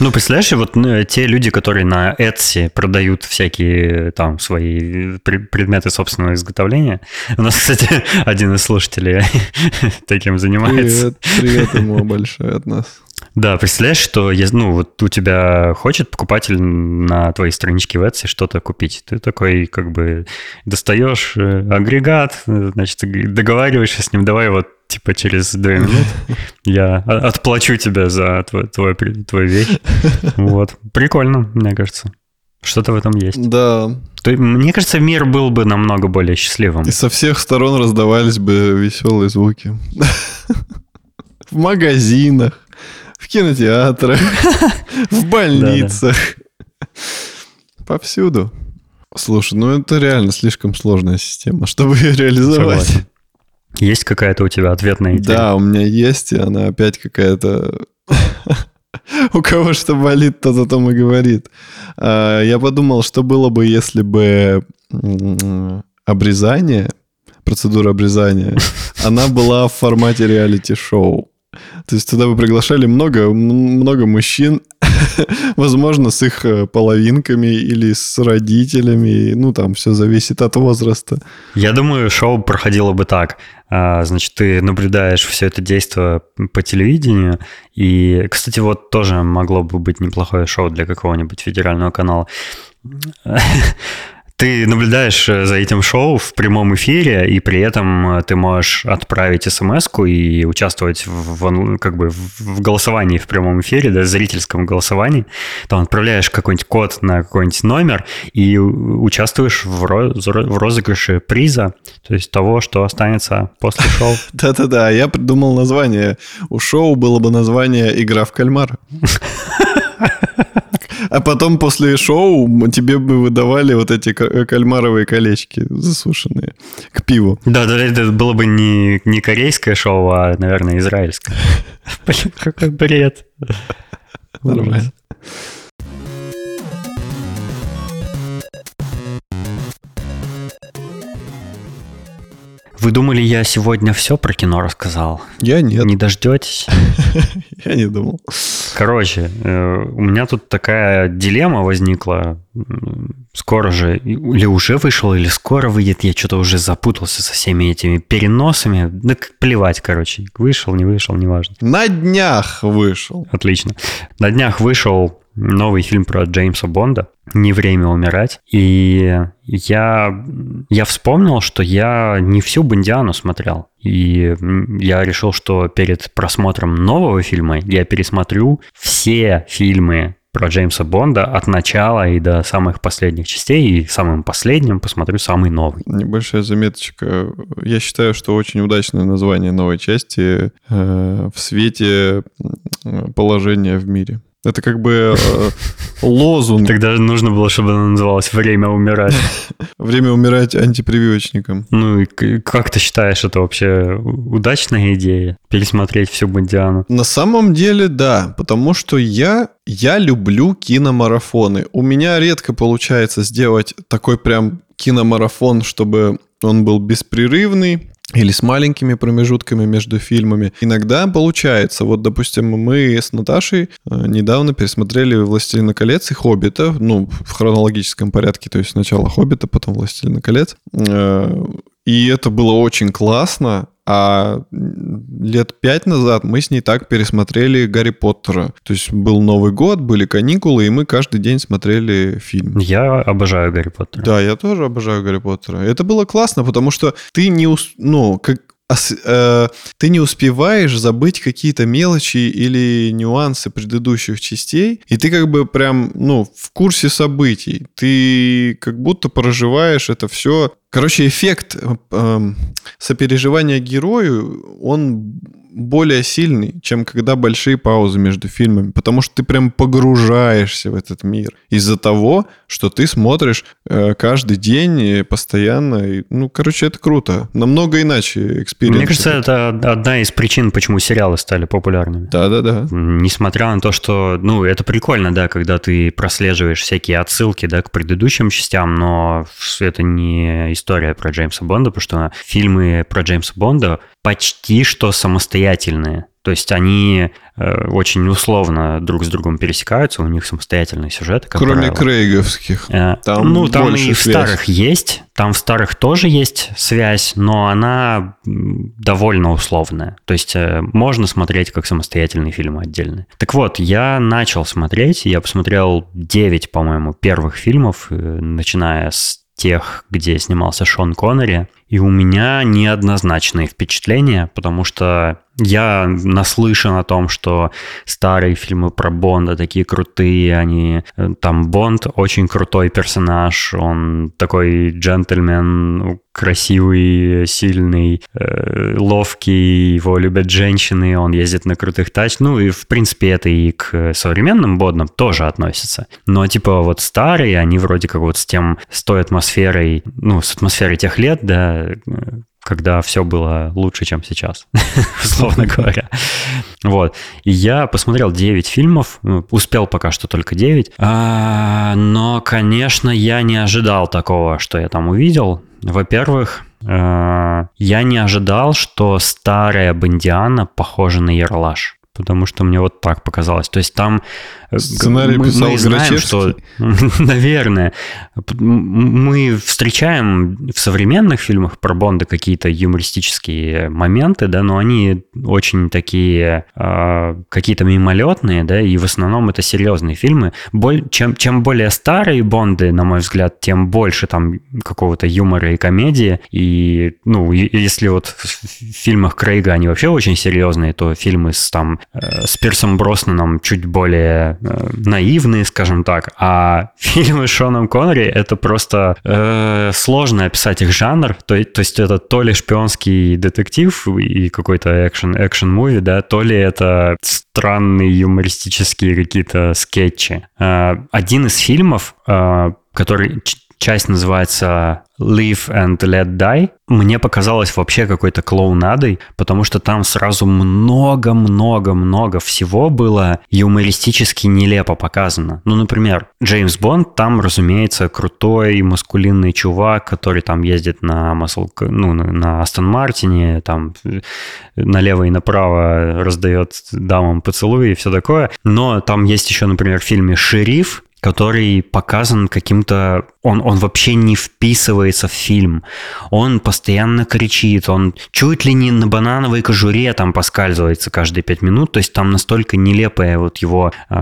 Ну, представляешь, вот ну, те люди, которые на Etsy продают всякие там свои предметы собственного изготовления. У нас, кстати, один из слушателей таким занимается. Привет, привет ему большое от нас. Да, представляешь, что ну, вот у тебя хочет покупатель на твоей страничке в Etsy что-то купить. Ты такой как бы достаешь э, агрегат, значит, договариваешься с ним, давай вот типа через две минуты я отплачу тебя за твой, твой, твою вещь. Вот. Прикольно, мне кажется. Что-то в этом есть. Да. То, мне кажется, мир был бы намного более счастливым. И со всех сторон раздавались бы веселые звуки. В магазинах, в кинотеатрах, в больницах. Повсюду. Слушай, ну это реально слишком сложная система, чтобы ее реализовать. Есть какая-то у тебя ответная идея? Да, у меня есть, и она опять какая-то... У кого что болит, тот о том и говорит. А, я подумал, что было бы, если бы обрезание, процедура обрезания, она была в формате реалити-шоу. То есть туда бы приглашали много, много мужчин, возможно, с их э, половинками или с родителями. Ну, там все зависит от возраста. Я думаю, шоу проходило бы так. А, значит, ты наблюдаешь все это действие по телевидению. И, кстати, вот тоже могло бы быть неплохое шоу для какого-нибудь федерального канала ты наблюдаешь э, за этим шоу в прямом эфире, и при этом э, ты можешь отправить смс и участвовать в, как бы в голосовании в прямом эфире, да, в зрительском голосовании. Там отправляешь какой-нибудь код на какой-нибудь номер и участвуешь в, роз, в розыгрыше приза, то есть того, что останется после шоу. Да-да-да, я придумал название. У шоу было бы название «Игра в кальмар». А потом после шоу тебе бы выдавали вот эти кальмаровые колечки засушенные к пиву. Да, да, это было бы не, не корейское шоу, а, наверное, израильское. Блин, какой бред. Нормально. Вы думали, я сегодня все про кино рассказал? Я нет. Не дождетесь? Я не думал. Короче, э, у меня тут такая дилемма возникла. Скоро же, или уже вышел, или скоро выйдет. Я что-то уже запутался со всеми этими переносами. Да плевать, короче. Вышел, не вышел, неважно. На днях вышел. Отлично. На днях вышел новый фильм про Джеймса Бонда «Не время умирать». И я, я вспомнил, что я не всю Бондиану смотрел. И я решил, что перед просмотром нового фильма я пересмотрю все фильмы про Джеймса Бонда от начала и до самых последних частей, и самым последним посмотрю самый новый. Небольшая заметочка. Я считаю, что очень удачное название новой части э, в свете положения в мире. Это как бы э, лозунг. Тогда нужно было, чтобы она называлась «Время умирать». Время умирать антипрививочникам. Ну и как ты считаешь, это вообще удачная идея? Пересмотреть всю Бондиану? На самом деле, да. Потому что я, я люблю киномарафоны. У меня редко получается сделать такой прям киномарафон, чтобы он был беспрерывный или с маленькими промежутками между фильмами. Иногда получается. Вот, допустим, мы с Наташей э, недавно пересмотрели «Властелина колец» и «Хоббита», ну, в хронологическом порядке, то есть сначала «Хоббита», потом «Властелина колец». Э, и это было очень классно, а лет пять назад мы с ней так пересмотрели Гарри Поттера. То есть был Новый год, были каникулы, и мы каждый день смотрели фильм. Я обожаю Гарри Поттера. Да, я тоже обожаю Гарри Поттера. Это было классно, потому что ты не... Ну, как э, ты не успеваешь забыть какие-то мелочи или нюансы предыдущих частей, и ты как бы прям, ну, в курсе событий. Ты как будто проживаешь это все. Короче, эффект э, эм, сопереживания герою, он более сильный, чем когда большие паузы между фильмами, потому что ты прям погружаешься в этот мир из-за того, что ты смотришь э, каждый день и постоянно. И, ну, короче, это круто. Намного иначе experience. Мне кажется, это одна из причин, почему сериалы стали популярными. Да-да-да. Несмотря на то, что, ну, это прикольно, да, когда ты прослеживаешь всякие отсылки, да, к предыдущим частям, но это не история про Джеймса Бонда, потому что фильмы про Джеймса Бонда почти что самостоятельные. То есть они э, очень условно друг с другом пересекаются, у них самостоятельные сюжеты. Как Кроме правило. крейговских. Э, там ну, там и в связь. старых есть, там в старых тоже есть связь, но она довольно условная. То есть э, можно смотреть как самостоятельные фильмы отдельные. Так вот, я начал смотреть, я посмотрел 9, по-моему, первых фильмов, э, начиная с тех, где снимался Шон Коннери, и у меня неоднозначные впечатления, потому что я наслышан о том, что старые фильмы про Бонда такие крутые, они э, там Бонд очень крутой персонаж, он такой джентльмен, красивый, сильный, э, ловкий, его любят женщины, он ездит на крутых тач. Ну и в принципе это и к современным Бондам тоже относится. Но типа вот старые, они вроде как вот с тем, с той атмосферой, ну с атмосферой тех лет, да, когда все было лучше, чем сейчас, условно говоря. Вот. И я посмотрел 9 фильмов, ну, успел пока что только 9. А, но, конечно, я не ожидал такого, что я там увидел. Во-первых, а, я не ожидал, что старая Бондиана похожа на Ералаш потому что мне вот так показалось. То есть там э, Сценарий мы, писал мы знаем, что, наверное, мы встречаем в современных фильмах про Бонда какие-то юмористические моменты, да, но они очень такие э, какие-то мимолетные, да, и в основном это серьезные фильмы. Боль, чем, чем более старые Бонды, на мой взгляд, тем больше там какого-то юмора и комедии. И, ну, если вот в фильмах Крейга они вообще очень серьезные, то фильмы с там с Пирсом Броснаном чуть более э, наивные, скажем так, а фильмы с Шоном Коннери это просто э, сложно описать их жанр, то, то есть это то ли шпионский детектив и какой-то экшен, экшен-муви, да, то ли это странные юмористические какие-то скетчи. Э, один из фильмов, э, который часть называется Live and Let Die мне показалось вообще какой-то клоунадой, потому что там сразу много-много-много всего было юмористически нелепо показано. Ну, например, Джеймс Бонд, там, разумеется, крутой маскулинный чувак, который там ездит на Масл, ну, на Астон Мартине, там налево и направо раздает дамам поцелуи и все такое. Но там есть еще, например, в фильме «Шериф», который показан каким-то... Он, он вообще не вписывается в фильм. Он постоянно кричит, он чуть ли не на банановой кожуре там поскальзывается каждые пять минут. То есть там настолько нелепая вот его э,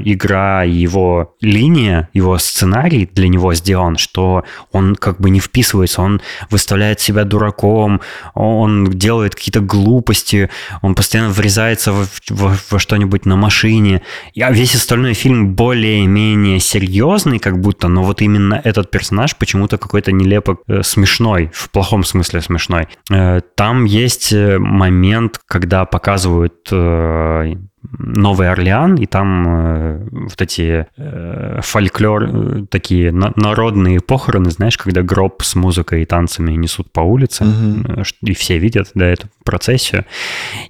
игра, его линия, его сценарий для него сделан, что он как бы не вписывается. Он выставляет себя дураком, он делает какие-то глупости, он постоянно врезается во, во, во что-нибудь на машине. А весь остальной фильм более-менее менее серьезный, как будто, но вот именно этот персонаж почему-то какой-то нелепо э, смешной, в плохом смысле смешной. Э, там есть э, момент, когда показывают Новый Орлеан, и там э, вот эти э, фольклор, э, такие на, народные похороны, знаешь, когда гроб с музыкой и танцами несут по улице, угу. и все видят, да, эту процессию.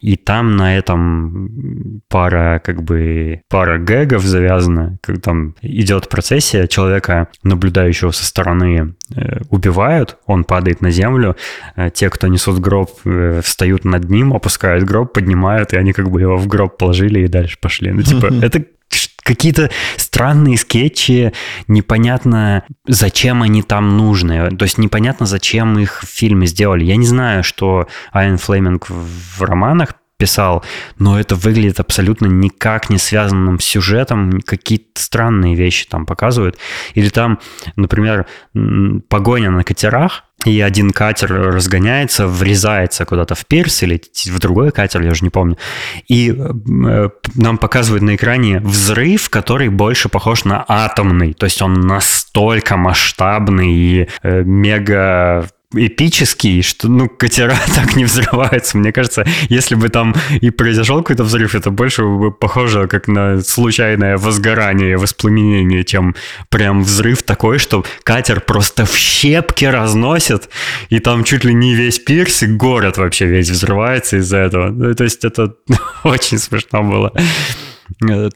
И там на этом пара, как бы, пара гэгов завязана, как там идет процессия человека, наблюдающего со стороны, э, убивают, он падает на землю, э, те, кто несут гроб, э, встают над ним, опускают гроб, поднимают, и они как бы его в гроб положили и дальше пошли. Ну, типа, это какие-то странные скетчи, непонятно, зачем они там нужны. То есть непонятно, зачем их в фильме сделали. Я не знаю, что Айен Флеминг в романах писал, но это выглядит абсолютно никак не связанным с сюжетом, какие-то странные вещи там показывают. Или там, например, погоня на катерах, и один катер разгоняется, врезается куда-то в пирс или в другой катер, я уже не помню. И э, нам показывают на экране взрыв, который больше похож на атомный. То есть он настолько масштабный и э, мега эпический, что, ну, катера так не взрываются. Мне кажется, если бы там и произошел какой-то взрыв, это больше бы похоже как на случайное возгорание, воспламенение, чем прям взрыв такой, что катер просто в щепки разносит, и там чуть ли не весь пирс и город вообще весь взрывается из-за этого. Ну, то есть это очень смешно было.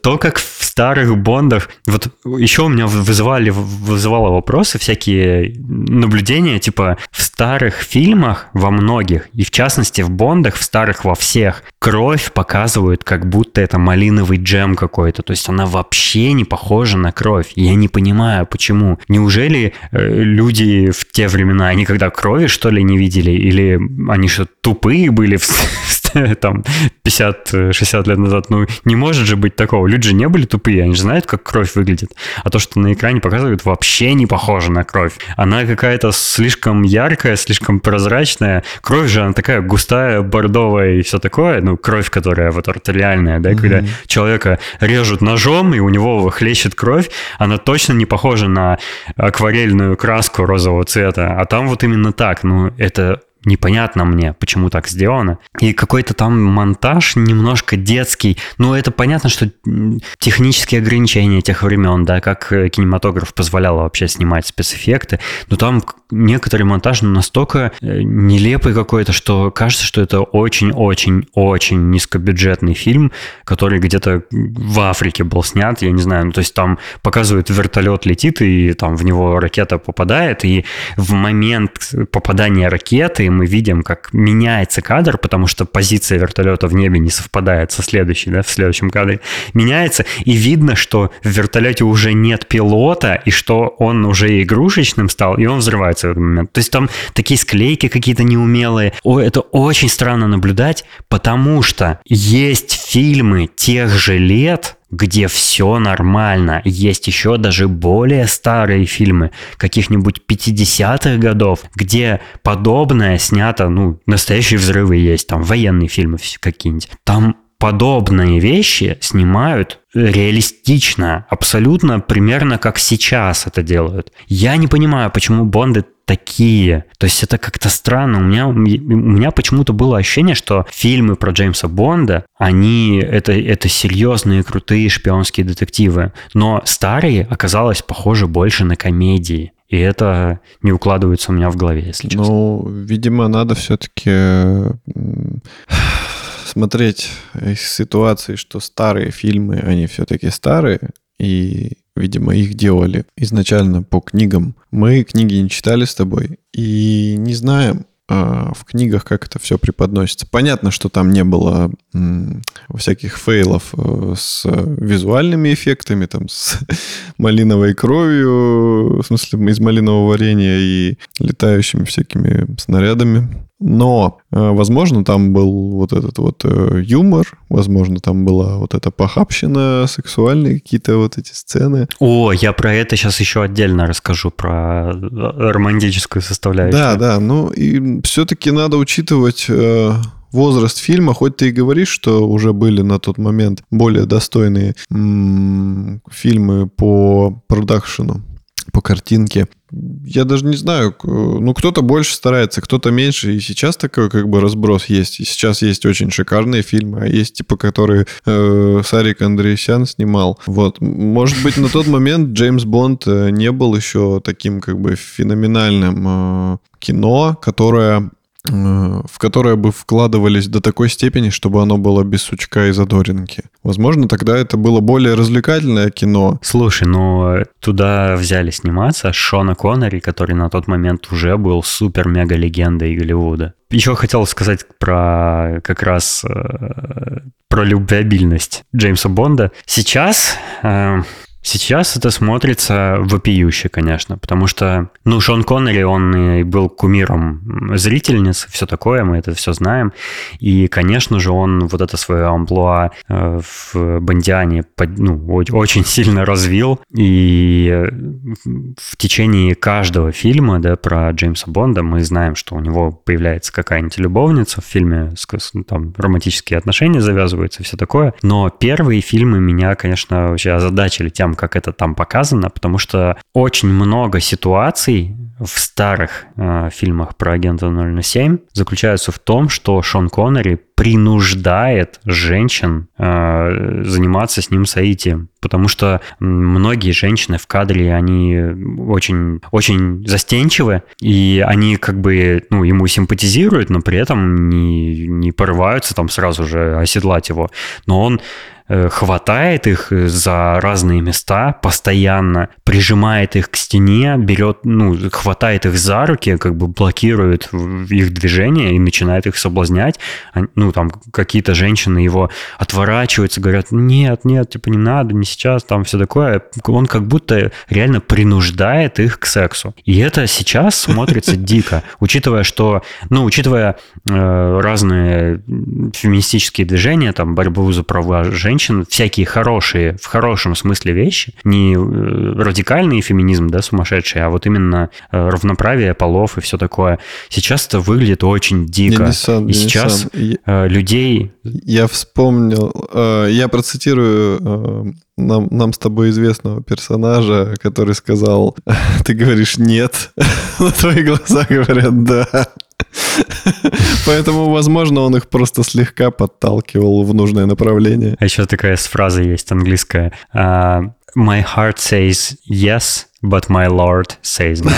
То, как в старых Бондах, вот еще у меня вызывали, вызывало вопросы всякие наблюдения, типа в старых фильмах во многих, и в частности в Бондах, в старых во всех, кровь показывают, как будто это малиновый джем какой-то, то есть она вообще не похожа на кровь. Я не понимаю, почему. Неужели э, люди в те времена, они когда крови, что ли, не видели, или они что, тупые были в там 50-60 лет назад. Ну, не может же быть такого. Люди же не были тупые, они же знают, как кровь выглядит. А то, что на экране показывают, вообще не похоже на кровь. Она какая-то слишком яркая, слишком прозрачная. Кровь же, она такая густая, бордовая и все такое. Ну, кровь, которая вот артериальная, да, mm-hmm. когда человека режут ножом, и у него хлещет кровь, она точно не похожа на акварельную краску розового цвета. А там вот именно так. Ну, это непонятно мне, почему так сделано. И какой-то там монтаж немножко детский. Ну, это понятно, что технические ограничения тех времен, да, как э, кинематограф позволял вообще снимать спецэффекты. Но там некоторый монтаж настолько э, нелепый какой-то, что кажется, что это очень-очень-очень низкобюджетный фильм, который где-то в Африке был снят, я не знаю, ну, то есть там показывают вертолет летит, и там в него ракета попадает, и в момент попадания ракеты мы видим, как меняется кадр, потому что позиция вертолета в небе не совпадает со следующей, да, в следующем кадре, меняется, и видно, что в вертолете уже нет пилота, и что он уже игрушечным стал, и он взрывается в этот момент. То есть там такие склейки какие-то неумелые. О, это очень странно наблюдать, потому что есть фильмы тех же лет, где все нормально. Есть еще даже более старые фильмы, каких-нибудь 50-х годов, где подобное снято, ну, настоящие взрывы есть, там военные фильмы какие-нибудь. Там подобные вещи снимают реалистично, абсолютно примерно как сейчас это делают. Я не понимаю, почему Бонды такие. То есть это как-то странно. У меня, у меня почему-то было ощущение, что фильмы про Джеймса Бонда, они это, это серьезные, крутые шпионские детективы. Но старые оказалось похоже больше на комедии. И это не укладывается у меня в голове, если честно. Ну, видимо, надо все-таки смотреть из ситуации, что старые фильмы, они все-таки старые, и Видимо, их делали изначально по книгам. Мы книги не читали с тобой и не знаем, а, в книгах, как это все преподносится. Понятно, что там не было всяких фейлов э, с визуальными эффектами, там, с малиновой кровью, в смысле, из малинового варенья и летающими всякими снарядами. Но, э, возможно, там был вот этот вот э, юмор, возможно, там была вот эта похабщина, сексуальные какие-то вот эти сцены. О, я про это сейчас еще отдельно расскажу, про э, романтическую составляющую. Да, да, ну и все-таки надо учитывать возраст фильма, хоть ты и говоришь, что уже были на тот момент более достойные м- фильмы по продакшену, по картинке. Я даже не знаю, ну кто-то больше старается, кто-то меньше, и сейчас такой как бы разброс есть. И сейчас есть очень шикарные фильмы, а есть типа, которые э, Сарик Андреевсян снимал. Вот, может быть, на тот момент Джеймс Бонд э, не был еще таким как бы феноменальным э, кино, которое в которое бы вкладывались до такой степени, чтобы оно было без сучка и задоринки. Возможно, тогда это было более развлекательное кино. Слушай, ну туда взяли сниматься Шона Коннери, который на тот момент уже был супер-мега-легендой Голливуда. Еще хотел сказать про как раз э, про любвеобильность Джеймса Бонда. Сейчас э, Сейчас это смотрится вопиюще, конечно, потому что, ну, Шон Коннери, он и был кумиром зрительниц, все такое, мы это все знаем. И, конечно же, он вот это свое амплуа э, в Бондиане ну, очень сильно развил. И в течение каждого фильма да, про Джеймса Бонда мы знаем, что у него появляется какая-нибудь любовница в фильме, там романтические отношения завязываются, все такое. Но первые фильмы меня, конечно, вообще озадачили тем, как это там показано, потому что очень много ситуаций в старых э, фильмах про агента 007 заключаются в том, что Шон Коннери принуждает женщин э, заниматься с ним соитием. Потому что многие женщины в кадре, они очень, очень застенчивы, и они как бы ну, ему симпатизируют, но при этом не, не порываются там сразу же оседлать его. Но он хватает их за разные места постоянно, прижимает их к стене, берет, ну, хватает их за руки, как бы блокирует их движение и начинает их соблазнять. Ну, там какие-то женщины его отворачиваются, говорят, нет, нет, типа не надо, не сейчас, там все такое. Он как будто реально принуждает их к сексу. И это сейчас смотрится дико, учитывая, что, ну, учитывая э, разные феминистические движения, там, борьбу за права женщин, всякие хорошие, в хорошем смысле вещи, не э, радикальный феминизм, да, сумасшедший, а вот именно э, равноправие полов и все такое. Сейчас это выглядит очень дико. Денисан, и сейчас э, людей... Я вспомнил, я процитирую нам, нам с тобой известного персонажа, который сказал, ты говоришь нет, но твои глаза говорят да. Поэтому, возможно, он их просто слегка подталкивал в нужное направление. А еще такая фраза есть английская. Uh, my heart says yes, but my lord says no.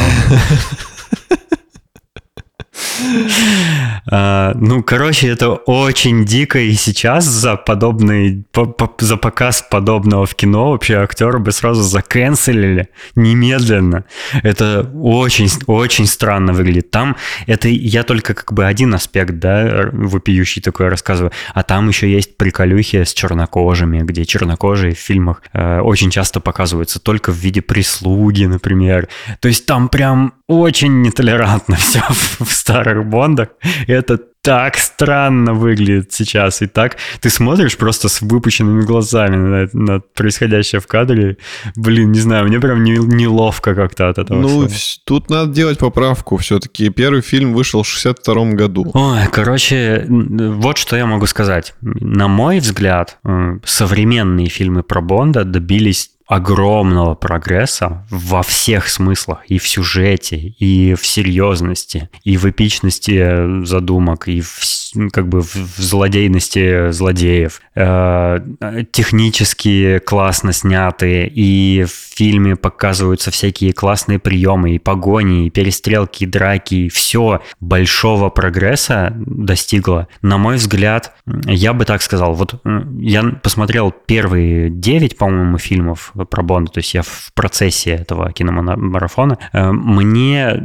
А, ну, короче, это очень дико, и сейчас за подобный, по, по, за показ подобного в кино вообще актеры бы сразу заканцелили немедленно. Это очень, очень странно выглядит. Там это я только как бы один аспект, да, вопиющий такой рассказываю, а там еще есть приколюхи с чернокожими, где чернокожие в фильмах э, очень часто показываются только в виде прислуги, например. То есть там прям очень нетолерантно все в старых Бондах. Это так странно выглядит сейчас. И так ты смотришь просто с выпущенными глазами на, на происходящее в кадре. Блин, не знаю, мне прям не, неловко как-то от этого. Ну, всего. тут надо делать поправку все-таки. Первый фильм вышел в 62 году. Ой, короче, вот что я могу сказать. На мой взгляд, современные фильмы про Бонда добились огромного прогресса во всех смыслах, и в сюжете, и в серьезности, и в эпичности задумок, и в, как бы в злодейности злодеев. Э, технически классно снятые, и в фильме показываются всякие классные приемы, и погони, и перестрелки, и драки, и все большого прогресса достигло. На мой взгляд, я бы так сказал, вот я посмотрел первые 9, по-моему, фильмов про Бонда, то есть я в процессе этого киномарафона. Э, мне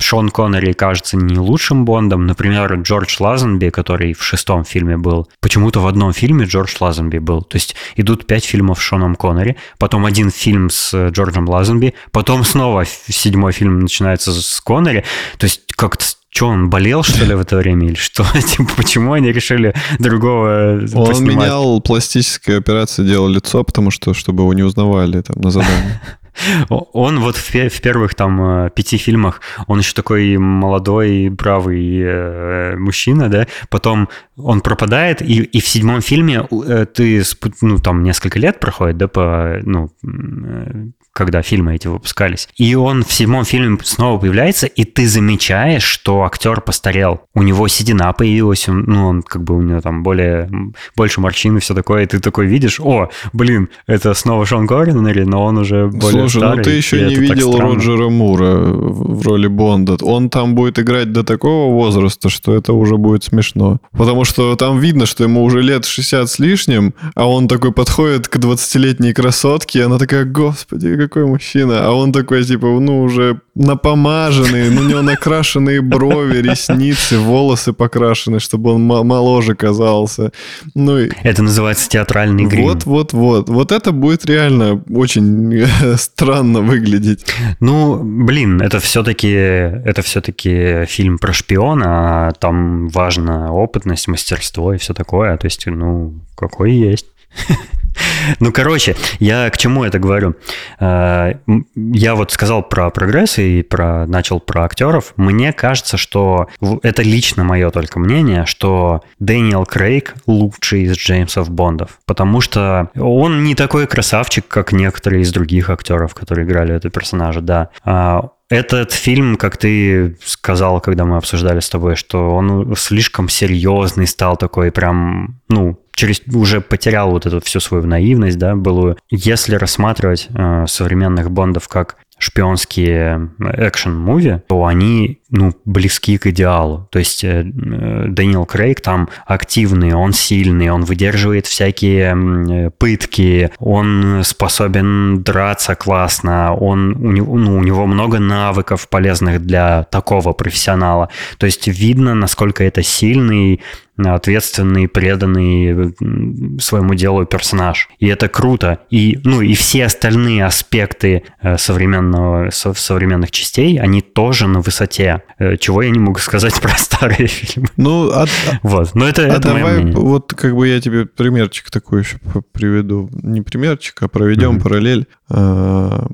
Шон Коннери кажется не лучшим Бондом. Например, Джордж Лазенби, который в шестом фильме был, почему-то в одном фильме Джордж Лазенби был. То есть идут пять фильмов с Шоном Коннери, потом один фильм с Джорджем Лазенби, потом снова седьмой фильм начинается с Коннери. То есть как-то что, он болел, что ли, в это время? Или что? Типа, почему они решили другого Он поснимать? менял пластические операции, делал лицо, потому что, чтобы его не узнавали там на задании. Он вот в, в первых там э, пяти фильмах, он еще такой молодой, бравый э, мужчина, да, потом он пропадает, и, и в седьмом фильме э, ты, ну, там несколько лет проходит, да, по, ну, э, когда фильмы эти выпускались. И он в седьмом фильме снова появляется, и ты замечаешь, что актер постарел. У него седина появилась, он, ну, он как бы у него там более, больше морщин и все такое, и ты такой видишь, о, блин, это снова Шон Коннери, но он уже более Слушай, ну старый. ну ты еще не видел Роджера Мура в роли Бонда. Он там будет играть до такого возраста, что это уже будет смешно. Потому что там видно, что ему уже лет 60 с лишним, а он такой подходит к 20-летней красотке, и она такая, господи, какой мужчина. А он такой, типа, ну, уже напомаженный, на него накрашенные брови, ресницы, волосы покрашены, чтобы он моложе казался. Ну, это называется театральный грим. Вот, вот, вот. Вот это будет реально очень странно выглядеть. Ну, блин, это все-таки это все-таки фильм про шпиона, а там важна опытность, мастерство и все такое. То есть, ну, какой есть. Ну, короче, я к чему это говорю? Э, я вот сказал про прогресс и про, начал про актеров. Мне кажется, что это лично мое только мнение, что Дэниел Крейг лучший из Джеймсов Бондов, потому что он не такой красавчик, как некоторые из других актеров, которые играли этого персонажа, да. А этот фильм, как ты сказал, когда мы обсуждали с тобой, что он слишком серьезный стал такой прям, ну, через уже потерял вот эту всю свою наивность, да, былую. Если рассматривать э, современных Бондов как шпионские экшен-муви, то они ну, близки к идеалу. То есть э, Дэниел Крейг там активный, он сильный, он выдерживает всякие пытки, он способен драться классно, он, у, него, ну, у него много навыков полезных для такого профессионала. То есть видно, насколько это сильный ответственный, преданный своему делу персонаж. И это круто. И, ну, и все остальные аспекты э, современного, современных частей, они тоже на высоте. Э, чего я не могу сказать про старые фильмы. Ну, а, вот. Но это, а это давай, вот как бы я тебе примерчик такой еще приведу. Не примерчик, а проведем mm-hmm. параллель. А,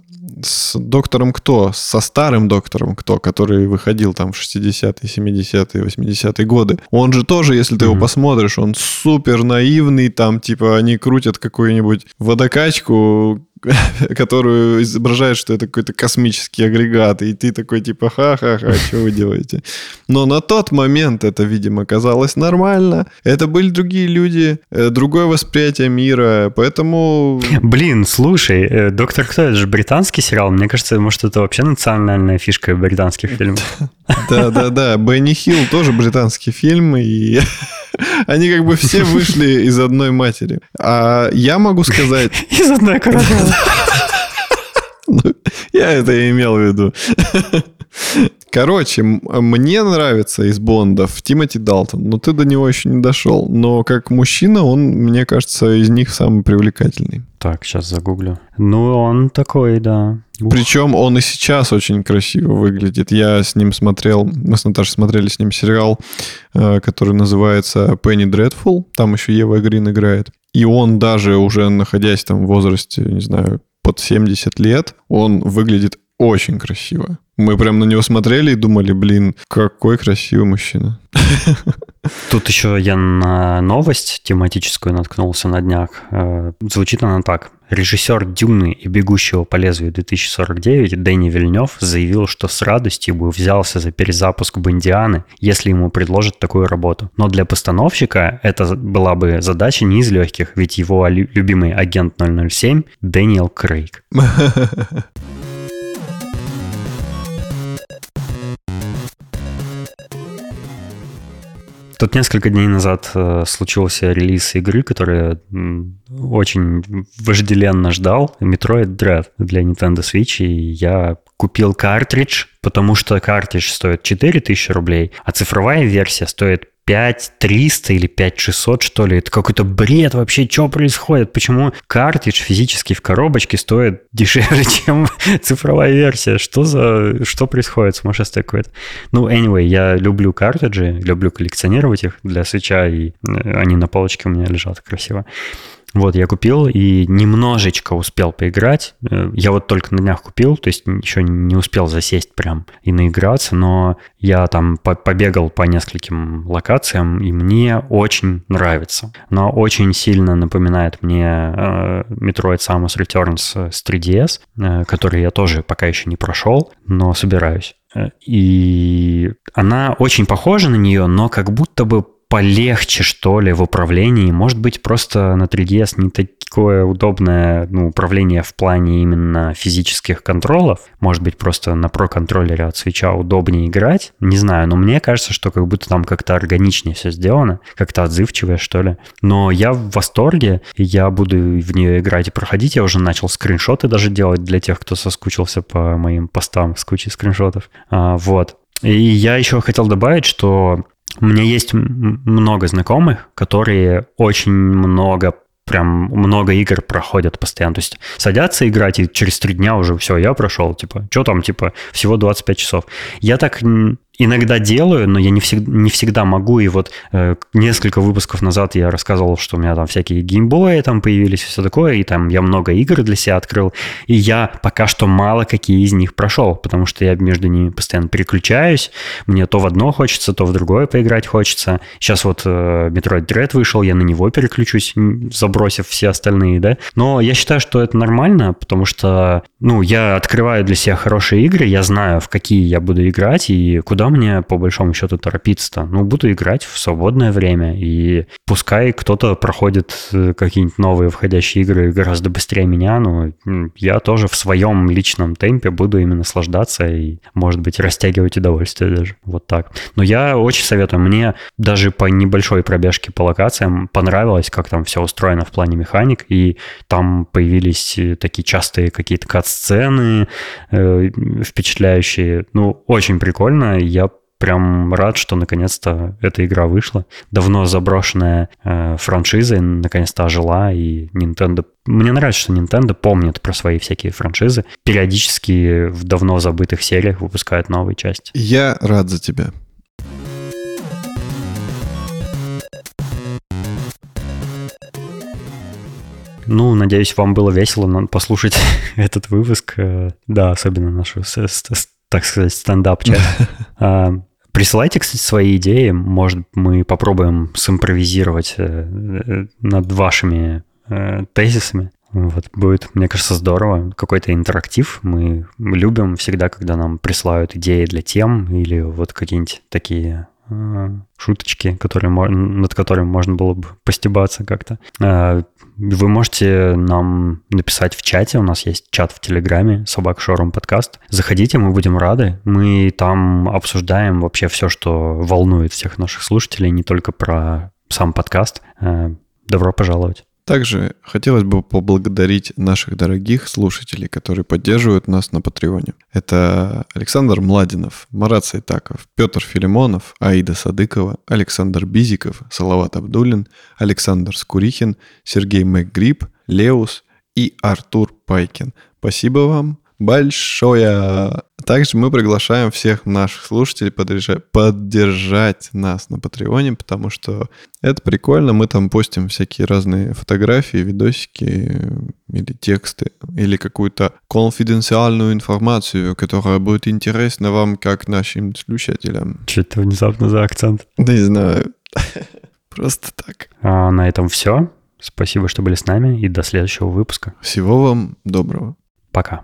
с доктором Кто, со старым доктором Кто, который выходил там в 60-е, 70-е, 80-е годы. Он же тоже, если ты mm-hmm. его посмотришь, он супер наивный, там типа они крутят какую-нибудь водокачку, которую изображает, что это какой-то космический агрегат, и ты такой типа ха-ха-ха, что вы делаете? Но на тот момент это, видимо, казалось нормально. Это были другие люди, э, другое восприятие мира, поэтому... Блин, слушай, э, «Доктор Кто» — это же британский сериал. Мне кажется, может, это вообще национальная фишка британских фильмов. Да-да-да, Бенни Хилл тоже британский фильм, и они как бы все вышли из одной матери. А я могу сказать... Из одной королевы. Я это имел в виду. Короче, мне нравится из Бондов Тимоти Далтон, но ты до него еще не дошел. Но как мужчина он, мне кажется, из них самый привлекательный. Так, сейчас загуглю. Ну, он такой, да. Ух. Причем он и сейчас очень красиво выглядит. Я с ним смотрел, мы с Наташей смотрели с ним сериал, э, который называется Penny Dreadful. Там еще Ева Грин играет. И он даже уже находясь там в возрасте, не знаю, под 70 лет, он выглядит очень красиво. Мы прям на него смотрели и думали, блин, какой красивый мужчина. Тут еще я на новость тематическую наткнулся на днях. Э, звучит она так. Режиссер «Дюны» и «Бегущего по лезвию 2049» Дэнни Вильнев заявил, что с радостью бы взялся за перезапуск «Бондианы», если ему предложат такую работу. Но для постановщика это была бы задача не из легких, ведь его любимый агент 007 – Дэниел Крейг. Тут несколько дней назад э, случился релиз игры, которая очень вожделенно ждал. Metroid Dread для Nintendo Switch. И я купил картридж, потому что картридж стоит 4000 рублей, а цифровая версия стоит 5300 или 5600, что ли. Это какой-то бред вообще. Что происходит? Почему картридж физически в коробочке стоит дешевле, чем цифровая версия? Что за... Что происходит? Сумасшествие какое-то. Ну, anyway, я люблю картриджи, люблю коллекционировать их для свеча, и э, они на полочке у меня лежат красиво. Вот, я купил и немножечко успел поиграть. Э, я вот только на днях купил, то есть еще не успел засесть прям и наиграться, но я там побегал по нескольким локациям, и мне очень нравится. Но очень сильно напоминает мне э, Metroid Samus Returns с 3DS, э, который я тоже пока еще не прошел, но собираюсь. И она очень похожа на нее, но как будто бы полегче, что ли, в управлении. Может быть, просто на 3DS не такое удобное ну, управление в плане именно физических контролов. Может быть, просто на про-контроллере от свеча удобнее играть. Не знаю, но мне кажется, что как будто там как-то органичнее все сделано, как-то отзывчивое, что ли. Но я в восторге, я буду в нее играть и проходить. Я уже начал скриншоты даже делать для тех, кто соскучился по моим постам с кучей скриншотов. А, вот. И я еще хотел добавить, что меня есть много знакомых, которые очень много прям много игр проходят постоянно. То есть садятся играть, и через три дня уже все, я прошел, типа, что там, типа, всего 25 часов. Я так иногда делаю, но я не всегда, не всегда могу. И вот э, несколько выпусков назад я рассказывал, что у меня там всякие геймбои там появились, все такое, и там я много игр для себя открыл. И я пока что мало какие из них прошел, потому что я между ними постоянно переключаюсь. Мне то в одно хочется, то в другое поиграть хочется. Сейчас вот э, Metroid Dread вышел, я на него переключусь, забросив все остальные, да. Но я считаю, что это нормально, потому что, ну, я открываю для себя хорошие игры, я знаю, в какие я буду играть и куда мне по большому счету торопиться-то? Ну, буду играть в свободное время, и пускай кто-то проходит э, какие-нибудь новые входящие игры гораздо быстрее меня, но я тоже в своем личном темпе буду ими наслаждаться и, может быть, растягивать удовольствие даже. Вот так. Но я очень советую. Мне даже по небольшой пробежке по локациям понравилось, как там все устроено в плане механик, и там появились э, такие частые какие-то кат-сцены э, впечатляющие. Ну, очень прикольно. Я прям рад, что наконец-то эта игра вышла. Давно заброшенная э, франшиза наконец-то ожила, и Nintendo... Мне нравится, что Nintendo помнит про свои всякие франшизы. Периодически в давно забытых сериях выпускают новые части. Я рад за тебя. Ну, надеюсь, вам было весело послушать этот выпуск. Э, да, особенно нашу, так сказать, стендап-чат. А, присылайте, кстати, свои идеи. Может, мы попробуем симпровизировать э, э, над вашими тезисами. Вот будет, мне кажется, здорово. Какой-то интерактив. Мы любим всегда, когда нам присылают идеи для тем или вот какие-нибудь такие шуточки, которые, над которыми можно было бы постебаться как-то. Вы можете нам написать в чате, у нас есть чат в Телеграме, собак Шорум подкаст. Заходите, мы будем рады. Мы там обсуждаем вообще все, что волнует всех наших слушателей, не только про сам подкаст. Э, добро пожаловать. Также хотелось бы поблагодарить наших дорогих слушателей, которые поддерживают нас на Патреоне. Это Александр Младинов, Марат Сайтаков, Петр Филимонов, Аида Садыкова, Александр Бизиков, Салават Абдулин, Александр Скурихин, Сергей Макгриб, Леус и Артур Пайкин. Спасибо вам большое. Также мы приглашаем всех наших слушателей поддержать, нас на Патреоне, потому что это прикольно. Мы там постим всякие разные фотографии, видосики или тексты, или какую-то конфиденциальную информацию, которая будет интересна вам, как нашим слушателям. Что это внезапно за акцент? Да не знаю. Просто так. А на этом все. Спасибо, что были с нами, и до следующего выпуска. Всего вам доброго. Пока.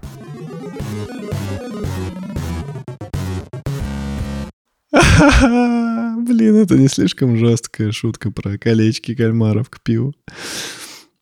Блин, это не слишком жесткая шутка про колечки кальмаров к пиву.